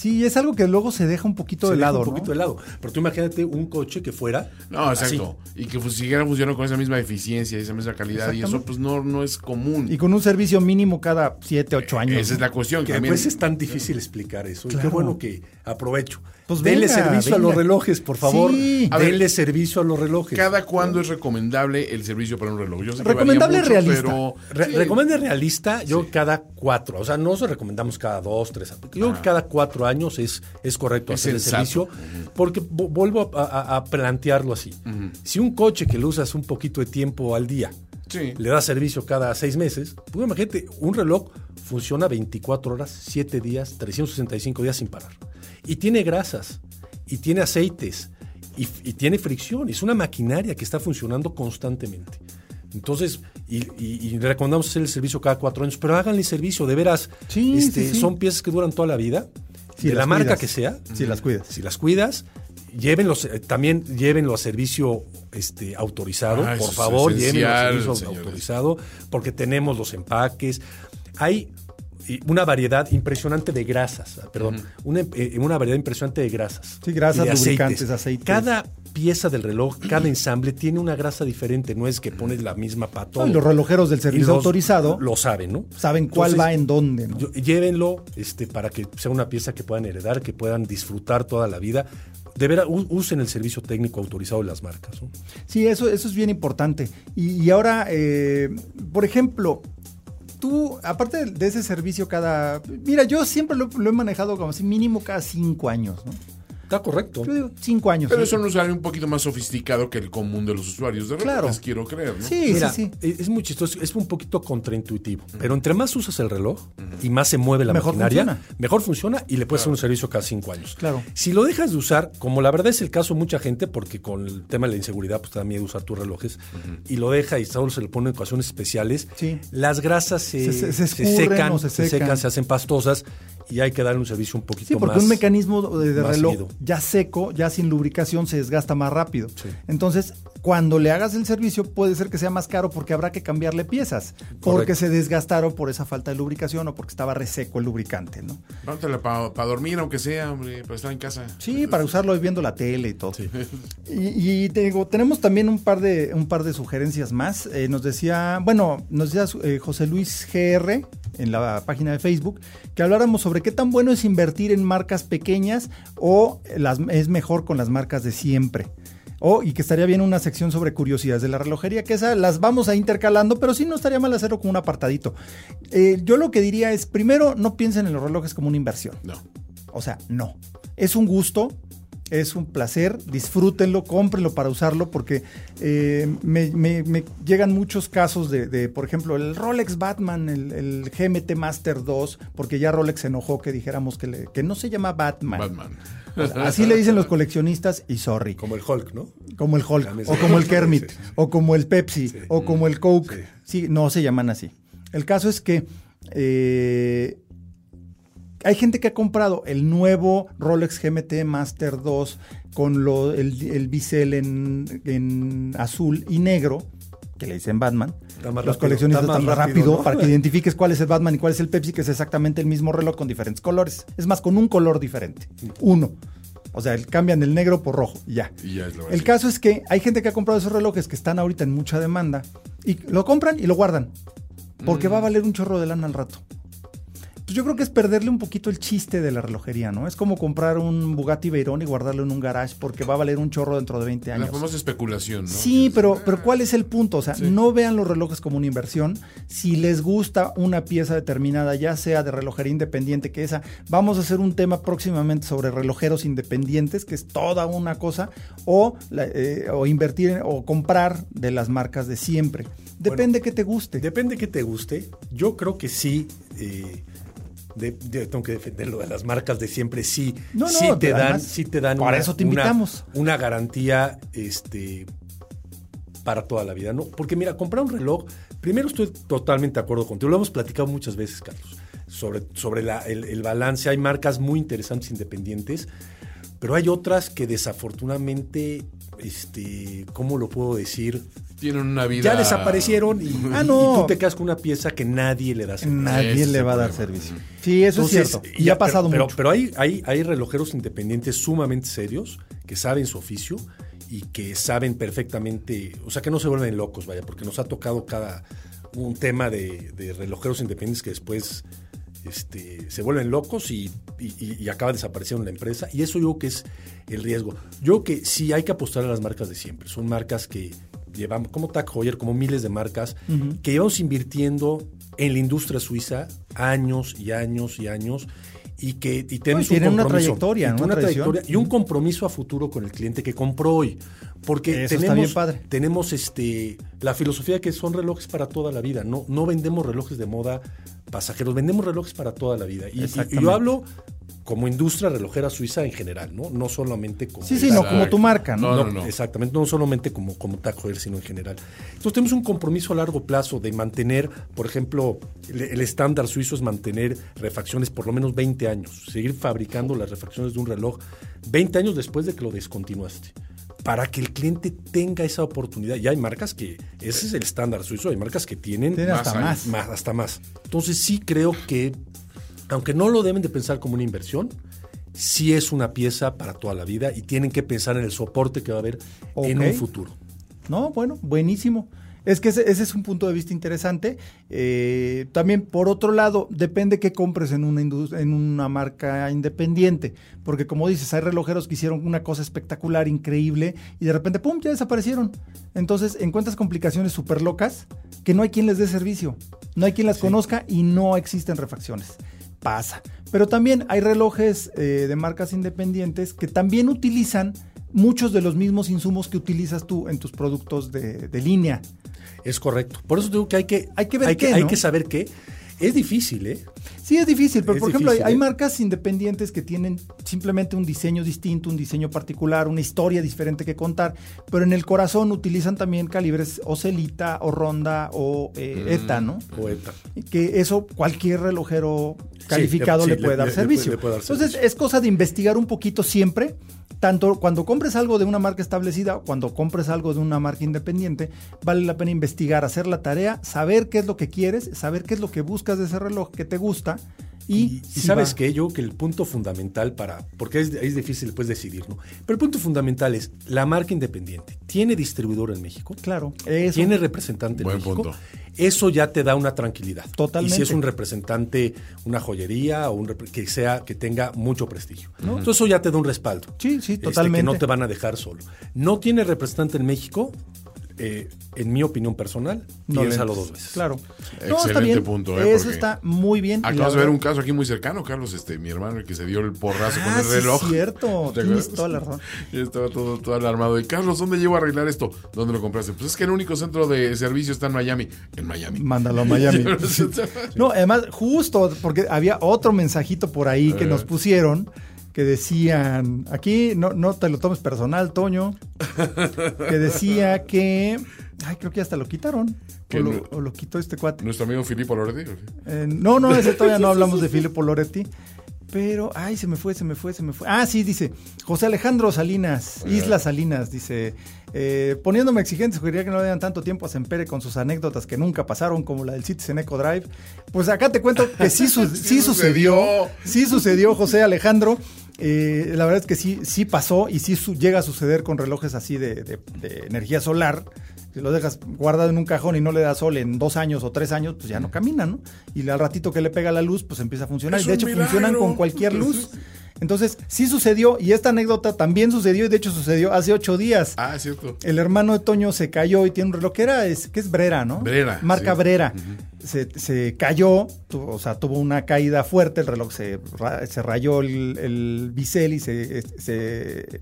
Sí, es algo que luego se deja un poquito Se de deja lado. Un ¿no? poquito de lado. Pero tú imagínate un coche que fuera. No, así. exacto. Y que fu- siguiera funcionando con esa misma eficiencia y esa misma calidad. Y eso, pues, no, no es común. Y con un servicio mínimo cada 7, 8 años. Esa es ¿no? la cuestión. Que también, después es tan difícil explicar eso. Y qué bueno que aprovecho. Pues Denle venga, servicio a los relojes, por favor. Sí. A ver, Denle servicio a los relojes. ¿Cada cuándo es recomendable el servicio para un reloj? Yo sé que Recomendable mucho, realista. Pero, Re- Sí. Recomiende realista, yo cada cuatro, o sea, no se recomendamos cada dos, tres, yo creo que cada cuatro años es, es correcto Es hacer el servicio, porque vo- vuelvo a, a- a plantearlo así. Si un coche que lo usas un poquito de tiempo al día, Sí. le da servicio cada seis meses, pues imagínate, un reloj funciona 24 horas, 7 días, 365 días sin parar. Y tiene grasas, y tiene aceites, y, y tiene fricción. Es una maquinaria que está funcionando constantemente. Entonces, y, y- y le recomendamos hacer el servicio cada cuatro años, pero háganle servicio, de veras. Sí, este, sí, sí. Son piezas que duran toda la vida, Sí, de la marca cuidas. que sea. Sí, las cuidas. Si las cuidas, llévenlos, eh, también llévenlo a servicio este, autorizado, Ah, por es favor, llévenlo a servicio señores. autorizado, porque tenemos los empaques. Hay una variedad impresionante de grasas, ah, perdón, una, eh, una variedad impresionante de grasas. Sí, grasas, de lubricantes, aceites. Cada pieza del reloj, cada ensamble tiene una grasa diferente, no es que pones la misma para todo. Los relojeros del servicio los- autorizado lo saben, ¿no? saben cuál Entonces, va en dónde, ¿no? llévenlo este, para que sea una pieza que puedan heredar, que puedan disfrutar toda la vida. De veras, usen el servicio técnico autorizado de las marcas. ¿no? Sí, eso, eso es bien importante. Y, y ahora, eh, por ejemplo, tú, aparte de ese servicio cada... Mira, yo siempre lo, he manejado como así, mínimo cada cinco años, ¿no? Está correcto. Yo digo, cinco años. Pero ¿no? es un usuario un poquito más sofisticado que el común de los usuarios de relojes, Claro. quiero creer, ¿no? Sí, Mira, sí, sí. Es muy chistoso, es un poquito contraintuitivo. Pero entre más usas el reloj y más se mueve la Mejor maquinaria, funciona. mejor funciona y le puedes hacer un servicio cada cinco años. Claro. Si lo dejas de usar, como la verdad es el caso de mucha gente, porque con el tema de la inseguridad, pues te da miedo usar tus relojes, y lo deja y solo se le pone en ocasiones especiales, Sí. las grasas se, Se- se- se se escurren secan, se se secan. secan, se hacen pastosas y hay que darle un servicio un poquito Sí, porque más. un mecanismo de, de más reloj seguido. ya seco, ya sin lubricación, se desgasta más rápido. Sí. Entonces, cuando le hagas el servicio, puede ser que sea más caro porque habrá que cambiarle piezas. Porque Correcto. se desgastaron por esa falta de lubricación o porque estaba reseco el lubricante, ¿no? para dormir, aunque sea, hombre, para estar en casa. Sí, para usarlo viendo la tele y todo. Y, y te digo, tenemos también un par de, un par de sugerencias más. Eh, nos decía, bueno, nos decía eh, José Luis GR en la página de Facebook que habláramos sobre qué tan bueno es invertir en marcas pequeñas o las, es mejor con las marcas de siempre. O, y que estaría bien una sección sobre curiosidades de la relojería, que esas las vamos a intercalando, pero sí no estaría mal hacerlo con un apartadito. Eh, yo lo que diría es, primero, no piensen en los relojes como una inversión. No. O sea, no. Es un gusto, es un placer, disfrútenlo, cómprenlo para usarlo, porque eh, me, me- me llegan muchos casos de, de, por ejemplo, el Rolex Batman, el, el GMT Master 2, porque ya Rolex se enojó que dijéramos que, le- que no se llama Batman. Batman. O sea, así le dicen los coleccionistas y sorry. Como el Hulk, ¿no? Como el Hulk, o como el Kermit, sí. o como el Pepsi, Sí. o como el Coke. Sí. Sí. no se llaman así. El caso es que eh, hay gente que ha comprado el nuevo Rolex GMT Master 2 con lo- el, el bisel en, en azul y negro, que le dicen Batman. Está más Los rápido, coleccionistas están más rápido, rápido ¿no? para que identifiques cuál es el Batman y cuál es el Pepsi, que es exactamente el mismo reloj con diferentes colores. Es más, con un color diferente. Uno. O sea, el- cambian el negro por rojo y ya. Y ya es lo El caso es que hay gente que ha comprado esos relojes que están ahorita en mucha demanda y lo compran y lo guardan. Porque Mm. va a valer un chorro de lana al rato. Entonces yo creo que es perderle un poquito el chiste de la relojería, ¿no? Es como comprar un Bugatti Veyron y guardarlo en un garage porque va a valer un chorro dentro de 20 La años. famosa especulación, ¿no? Sí, pero, pero ¿cuál es el punto? O sea, Sí. no vean los relojes como una inversión. Si les gusta una pieza determinada, ya sea de relojería independiente, que esa, vamos a hacer un tema próximamente sobre relojeros independientes, que es toda una cosa, o, la- eh, o invertir en- o comprar de las marcas de siempre. Depende que te guste. Depende que te guste. Yo creo que sí. eh, de- de- tengo que defender lo de las marcas de siempre. Sí, No, no, sí te dan, además, sí te dan para eso te una- invitamos. una garantía, este, para toda la vida, ¿no? Porque mira, comprar un reloj, primero estoy totalmente de acuerdo contigo. Lo hemos platicado muchas veces, Carlos, sobre, sobre la- el, el balance. Hay marcas muy interesantes independientes, pero hay otras que desafortunadamente, este, ¿cómo lo puedo decir? Tienen una vida. Ya desaparecieron y, Ah, y- no. y tú te quedas con una pieza que nadie le da servicio. Nadie le va a dar problema. servicio. Sí, eso Entonces, es cierto. Y ya, ha pasado pero, mucho. Pero, pero hay, hay, hay relojeros independientes sumamente serios que saben su oficio y que saben perfectamente, o sea, que no se vuelven locos, vaya, porque nos ha tocado cada un tema de, de relojeros independientes que después este, se vuelven locos y- y acaba desapareciendo la empresa. Y eso yo creo que es el riesgo. Yo creo que sí hay que apostar a las marcas de siempre. Son marcas que llevamos, como Tag Heuer, como miles de marcas, que llevamos invirtiendo en la industria suiza años y años y años. Y que y tenemos No, y tienen un una trayectoria, y una trayectoria y un compromiso a futuro con el cliente que compró hoy. Porque Eso tenemos, bien padre. tenemos este, la filosofía que son relojes para toda la vida. No, no vendemos relojes de moda pasajeros, vendemos relojes para toda la vida. Y- Y, yo hablo como industria relojera suiza en general, ¿no? No solamente como... Sí, sí, no, como tu marca, ¿no? No, No. Exactamente, no solamente como, como sino en general. Entonces tenemos un compromiso a largo plazo de mantener, por ejemplo, el, el estándar suizo es mantener refacciones por lo menos 20 años, seguir fabricando las refacciones de un reloj 20 años después de que lo descontinuaste. Para que el cliente tenga esa oportunidad. Y hay marcas que, ese es el estándar suizo, hay marcas que tienen Tiene hasta más. más, hasta más. Entonces sí creo que, aunque no lo deben de pensar como una inversión, sí es una pieza para toda la vida y tienen que pensar en el soporte que va a haber en un futuro. No, bueno, buenísimo. Es que ese, ese es un punto de vista interesante. Eh, también, por otro lado, depende qué compres en una, en una marca independiente. Porque, como dices, hay relojeros que hicieron una cosa espectacular, increíble, y de repente, ¡pum!, ya desaparecieron. Entonces, encuentras complicaciones súper locas que no hay quien les dé servicio. No hay quien las conozca y no existen refacciones. Pasa. Pero también hay relojes eh, de marcas independientes que también utilizan muchos de los mismos insumos que utilizas tú en tus productos de, de línea. Es correcto. Por eso digo que hay que, Hay que ver hay qué, hay ¿no? que saber qué. Es difícil, ¿eh? Sí, es difícil, pero Es por ejemplo, hay, difícil, hay ¿eh? marcas independientes que tienen simplemente un diseño distinto, un diseño particular, una historia diferente que contar, pero en el corazón utilizan también calibres o Celita, o Ronda, o eh, ETA, ¿no? Poeta. que eso cualquier relojero calificado sí, le le- puede dar le- le servicio. puede- Entonces es cosa de investigar un poquito siempre, tanto cuando compres algo de una marca establecida, cuando compres algo de una marca independiente, vale la pena investigar, hacer la tarea, saber qué es lo que quieres, saber qué es lo que buscas de ese reloj que te gusta Y, sabes que yo que el punto fundamental para, porque es, es, difícil después decidir, ¿no? Pero el punto fundamental es la marca independiente. ¿Tiene distribuidor en México? Claro. ¿Tiene representante en México? Eso ya te da una tranquilidad. Totalmente. Y si es un representante, una joyería o un que sea que tenga mucho prestigio. Entonces eso ya te da un respaldo. Sí, sí, totalmente. Este, que no te van a dejar solo. No tiene representante en México, eh, en mi opinión personal, no piénsalo dos veces. Claro. Excelente punto. Eh, Eso está muy bien. Acabas de ver un caso aquí muy cercano, Carlos, este, mi hermano, el que se dio el porrazo con ah, el reloj. es cierto, tienes toda la razón. Estaba todo, todo alarmado. Y Carlos, ¿dónde llevo a arreglar esto? ¿Dónde lo compraste? Pues es que el único centro de servicio está en Miami. En Miami. Mándalo a Miami. no, además, justo, porque había otro mensajito por ahí que nos pusieron que decían, aquí no, no te lo tomes personal, Toño, que decía que, ay, creo que hasta lo quitaron, o lo, quitó este cuate. ¿Nuestro amigo Filippo Loretti? Eh, no, no, ese todavía no hablamos de Filippo Loretti. Pero, ay, se me fue, se me fue, se me fue. Ah, sí, dice José Alejandro Salinas, Isla Salinas, dice, eh, poniéndome exigente, sugeriría que no le den tanto tiempo a Sempere con sus anécdotas que nunca pasaron, como la del Citizen Eco Drive. Pues acá te cuento que sí, sí, sucedió, sí sucedió, José Alejandro. Eh, la verdad es que sí, sí pasó y sí llega a suceder con relojes así de, energía solar. Si lo dejas guardado en un cajón y no le das sol en dos años o tres años, pues ya no camina, ¿no? Y al ratito que le pega la luz, pues empieza a funcionar. y de hecho funcionan con cualquier luz. Entonces, sí sucedió, y esta anécdota también sucedió, y de hecho sucedió hace ocho días. Ah, cierto. El hermano de Toño se cayó y tiene un reloj que era, es, que es Brera, ¿no? Brera. Marca Brera. Se, cayó, o sea, tuvo una caída fuerte, el reloj se, se rayó el, el bisel y se, se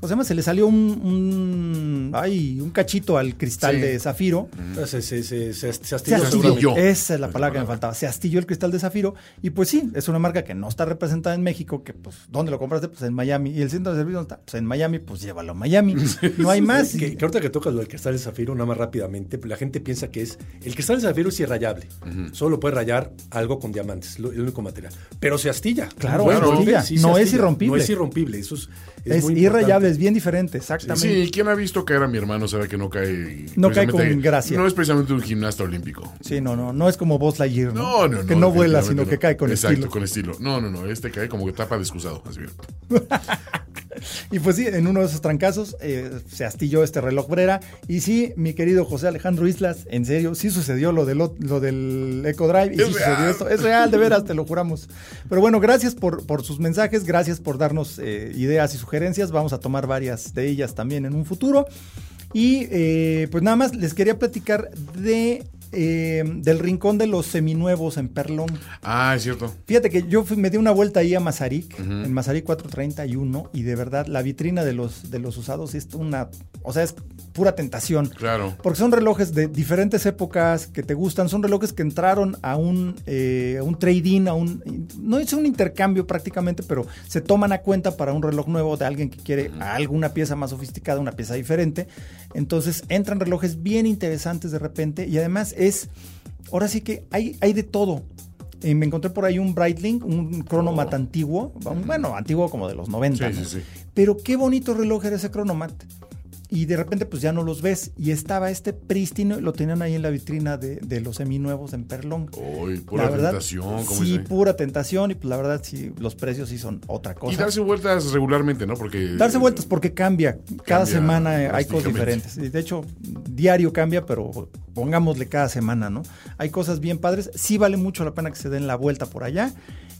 o sea, se le salió un, ay, un cachito al cristal de zafiro. Se, se, se, se, astilló. Esa es la palabra que me faltaba. Se astilló el cristal de zafiro. Y pues sí, es una marca que no está representada en México, que pues, ¿dónde lo compraste? Pues en Miami. Y el centro de servicio, ¿dónde está? Pues en Miami, pues llévalo a Miami. No hay más. que, ahorita que tocas lo del cristal de zafiro, nada más rápidamente, la gente piensa que es, el cristal de zafiro es irrayable. Solo puede rayar algo con diamantes, el único material. Pero se astilla. Claro, bueno, no es irrompible. No es irrompible, eso es, es, irrayable, es bien diferente, exactamente. Sí, quien ha visto caer a mi hermano sabe que no cae. No cae con gracia. No es precisamente un gimnasta olímpico. Sí, no, no, no es como Buzz Lightyear, ¿no? No, no, Que no vuela, sino que cae con estilo. Exacto, con estilo. No, no, no, este cae como que tapa de excusado, así bien. y pues sí, en uno de esos trancazos eh, se astilló este reloj Brera. Y sí, mi querido José Alejandro Islas, en serio, sí sucedió lo, de lo, del Eco Drive. Y sí sucedió esto. Es real, de veras, te lo juramos. Pero bueno, gracias por, por sus mensajes, gracias por darnos eh, ideas y sugerencias. Vamos a tomar varias de ellas también en un futuro. Y eh, pues nada más les quería platicar de eh, del rincón de los seminuevos en Perlón. Ah, es cierto. Fíjate que yo me di una vuelta ahí a Mazarik, en Mazarik 431, y de verdad la vitrina de los, de los usados es una, o sea, es pura tentación. Claro. Porque son relojes de diferentes épocas que te gustan, son relojes que entraron a un, eh, un trading, a un, no es un intercambio prácticamente, pero se toman a cuenta para un reloj nuevo de alguien que quiere alguna pieza más sofisticada, una pieza diferente. Entonces entran relojes bien interesantes de repente y además es, ahora sí que hay, hay de todo. Eh, me encontré por ahí un Breitling, un cronomat oh. antiguo, bueno, antiguo como de los 90. Pero qué bonito reloj era ese cronomat y de repente pues ya no los ves. Y estaba este prístino, lo tenían ahí en la vitrina de, de los seminuevos en Perlón. Uy, pura tentación. sí, pura tentación y pues la verdad sí, los precios sí son otra cosa. Y darse vueltas regularmente, ¿no? Porque... Darse vueltas porque cambia. Cada semana hay cosas diferentes. De hecho, diario cambia, pero pongámosle cada semana, ¿no? Hay cosas bien padres. Sí vale mucho la pena que se den la vuelta por allá.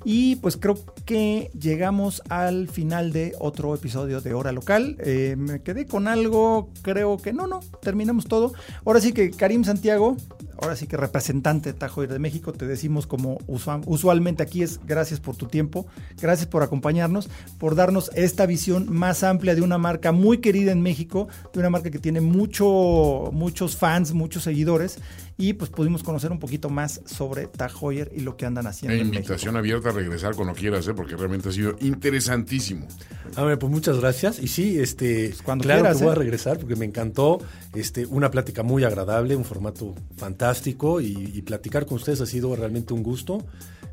Y pues creo que llegamos al final de otro episodio de Hora Local. Eh, me quedé con algo, creo que no, no, terminamos todo. Ahora sí que Karim Santiago, ahora sí que representante de Tajo de México, te decimos como usualmente aquí es gracias por tu tiempo, gracias por acompañarnos, por darnos esta visión más amplia de una marca muy querida en México, de una marca que tiene mucho, muchos fans, muchos seguidores y pues pudimos conocer un poquito más sobre Tag Heuer y lo que andan haciendo. E invitación abierta a regresar cuando quieras, ¿eh? porque realmente ha sido interesantísimo. A ver, pues muchas gracias. Y sí, este, pues, cuando claro que voy a ¿eh? regresar porque me encantó. Este, una plática muy agradable, un formato fantástico y, y platicar con ustedes ha sido realmente un gusto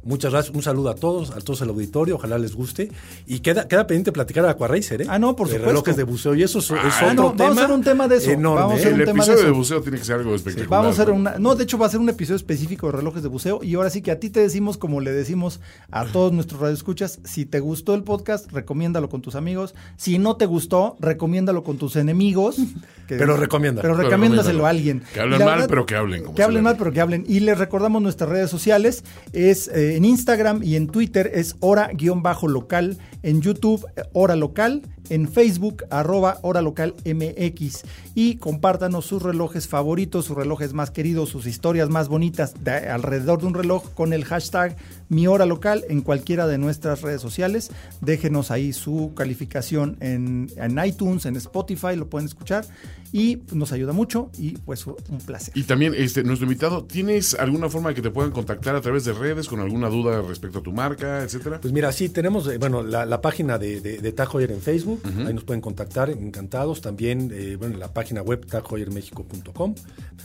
Muchas gracias. Un saludo a todos, a todos el auditorio. Ojalá les guste. Y queda, queda pendiente platicar a Aquaracer, ¿eh? Ah, no, por de supuesto. relojes de buceo. Y eso es, es Ah, otro no, tema. vamos a hacer un tema de eso. Enorme, Vamos a hacer El un tema de episodio de, eso. buceo tiene que ser algo espectacular. Vamos a hacer ¿no? una. No, de hecho, va a ser un episodio específico de relojes de buceo. Y ahora sí que a ti te decimos, como le decimos a todos nuestros radioescuchas, si te gustó el podcast, recomiéndalo con tus amigos. Si no te gustó, recomiéndalo con tus enemigos. que- Pero recomienda. Pero Pero recomiéndaselo a alguien. Que hablen mal, pero que hablen, como Que hablen mal, pero que hablen. Y les recordamos nuestras redes sociales. Es eh, en Instagram y en Twitter es hora-local. En YouTube, eh, hora local. En Facebook, arroba hora local MX. Y compártanos sus relojes favoritos, sus relojes más queridos, sus historias más bonitas de alrededor de un reloj con el hashtag mi hora local en cualquiera de nuestras redes sociales. Déjenos ahí su calificación en, en iTunes, en Spotify, lo pueden escuchar. Y nos ayuda mucho y pues un placer. Y también, este, nuestro invitado, ¿tienes alguna forma de que te puedan contactar a través de redes con alguna duda respecto a tu marca, etcétera? Pues mira, sí, tenemos, eh, bueno, la, la página de, de, de Tag Heuer en Facebook, ahí nos pueden contactar, encantados. También, eh, bueno, la página web tagheuermexico.com.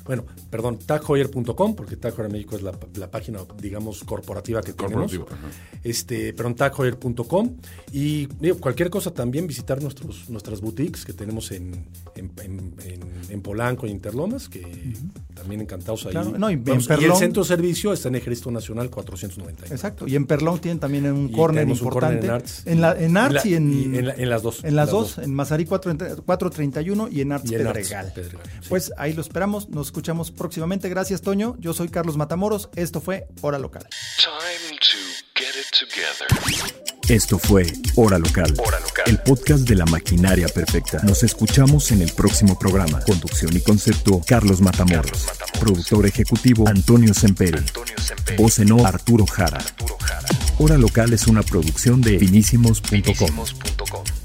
Bueno, perdón, tagheuer.com, porque Tag Heuer México es la, la página, digamos, corporativa que Corporativo, tenemos. ajá. Este, perdón, tagheuer.com. Y digo, cualquier cosa también visitar nuestros, nuestras boutiques que tenemos en, en, en- en- en Polanco y Interlomas, que también encantados ahí. Claro, no, y en y el centro de servicio está en Ejército Nacional 490. Exacto. Y en Perlón tienen también un Y corner tenemos un importante. corner en Arts. En, la, en Arts la- y en, y en la- en las dos. En las dos, en Mazarí 430 431 y en Arts Y en Arts Pedregal. Pedregal, sí. Pues ahí lo esperamos. Nos escuchamos próximamente. Gracias, Toño. Yo soy Carlos Matamoros. Esto fue Hora Local. Time to get it together. Esto fue Hora Local, el podcast de la maquinaria perfecta. Nos escuchamos en el próximo programa. Conducción y concepto, Carlos Matamoros. Productor ejecutivo, Antonio Semperi. Voz en off, Arturo Jara. Hora Local es una producción de finísimos.com. Finísimos.com.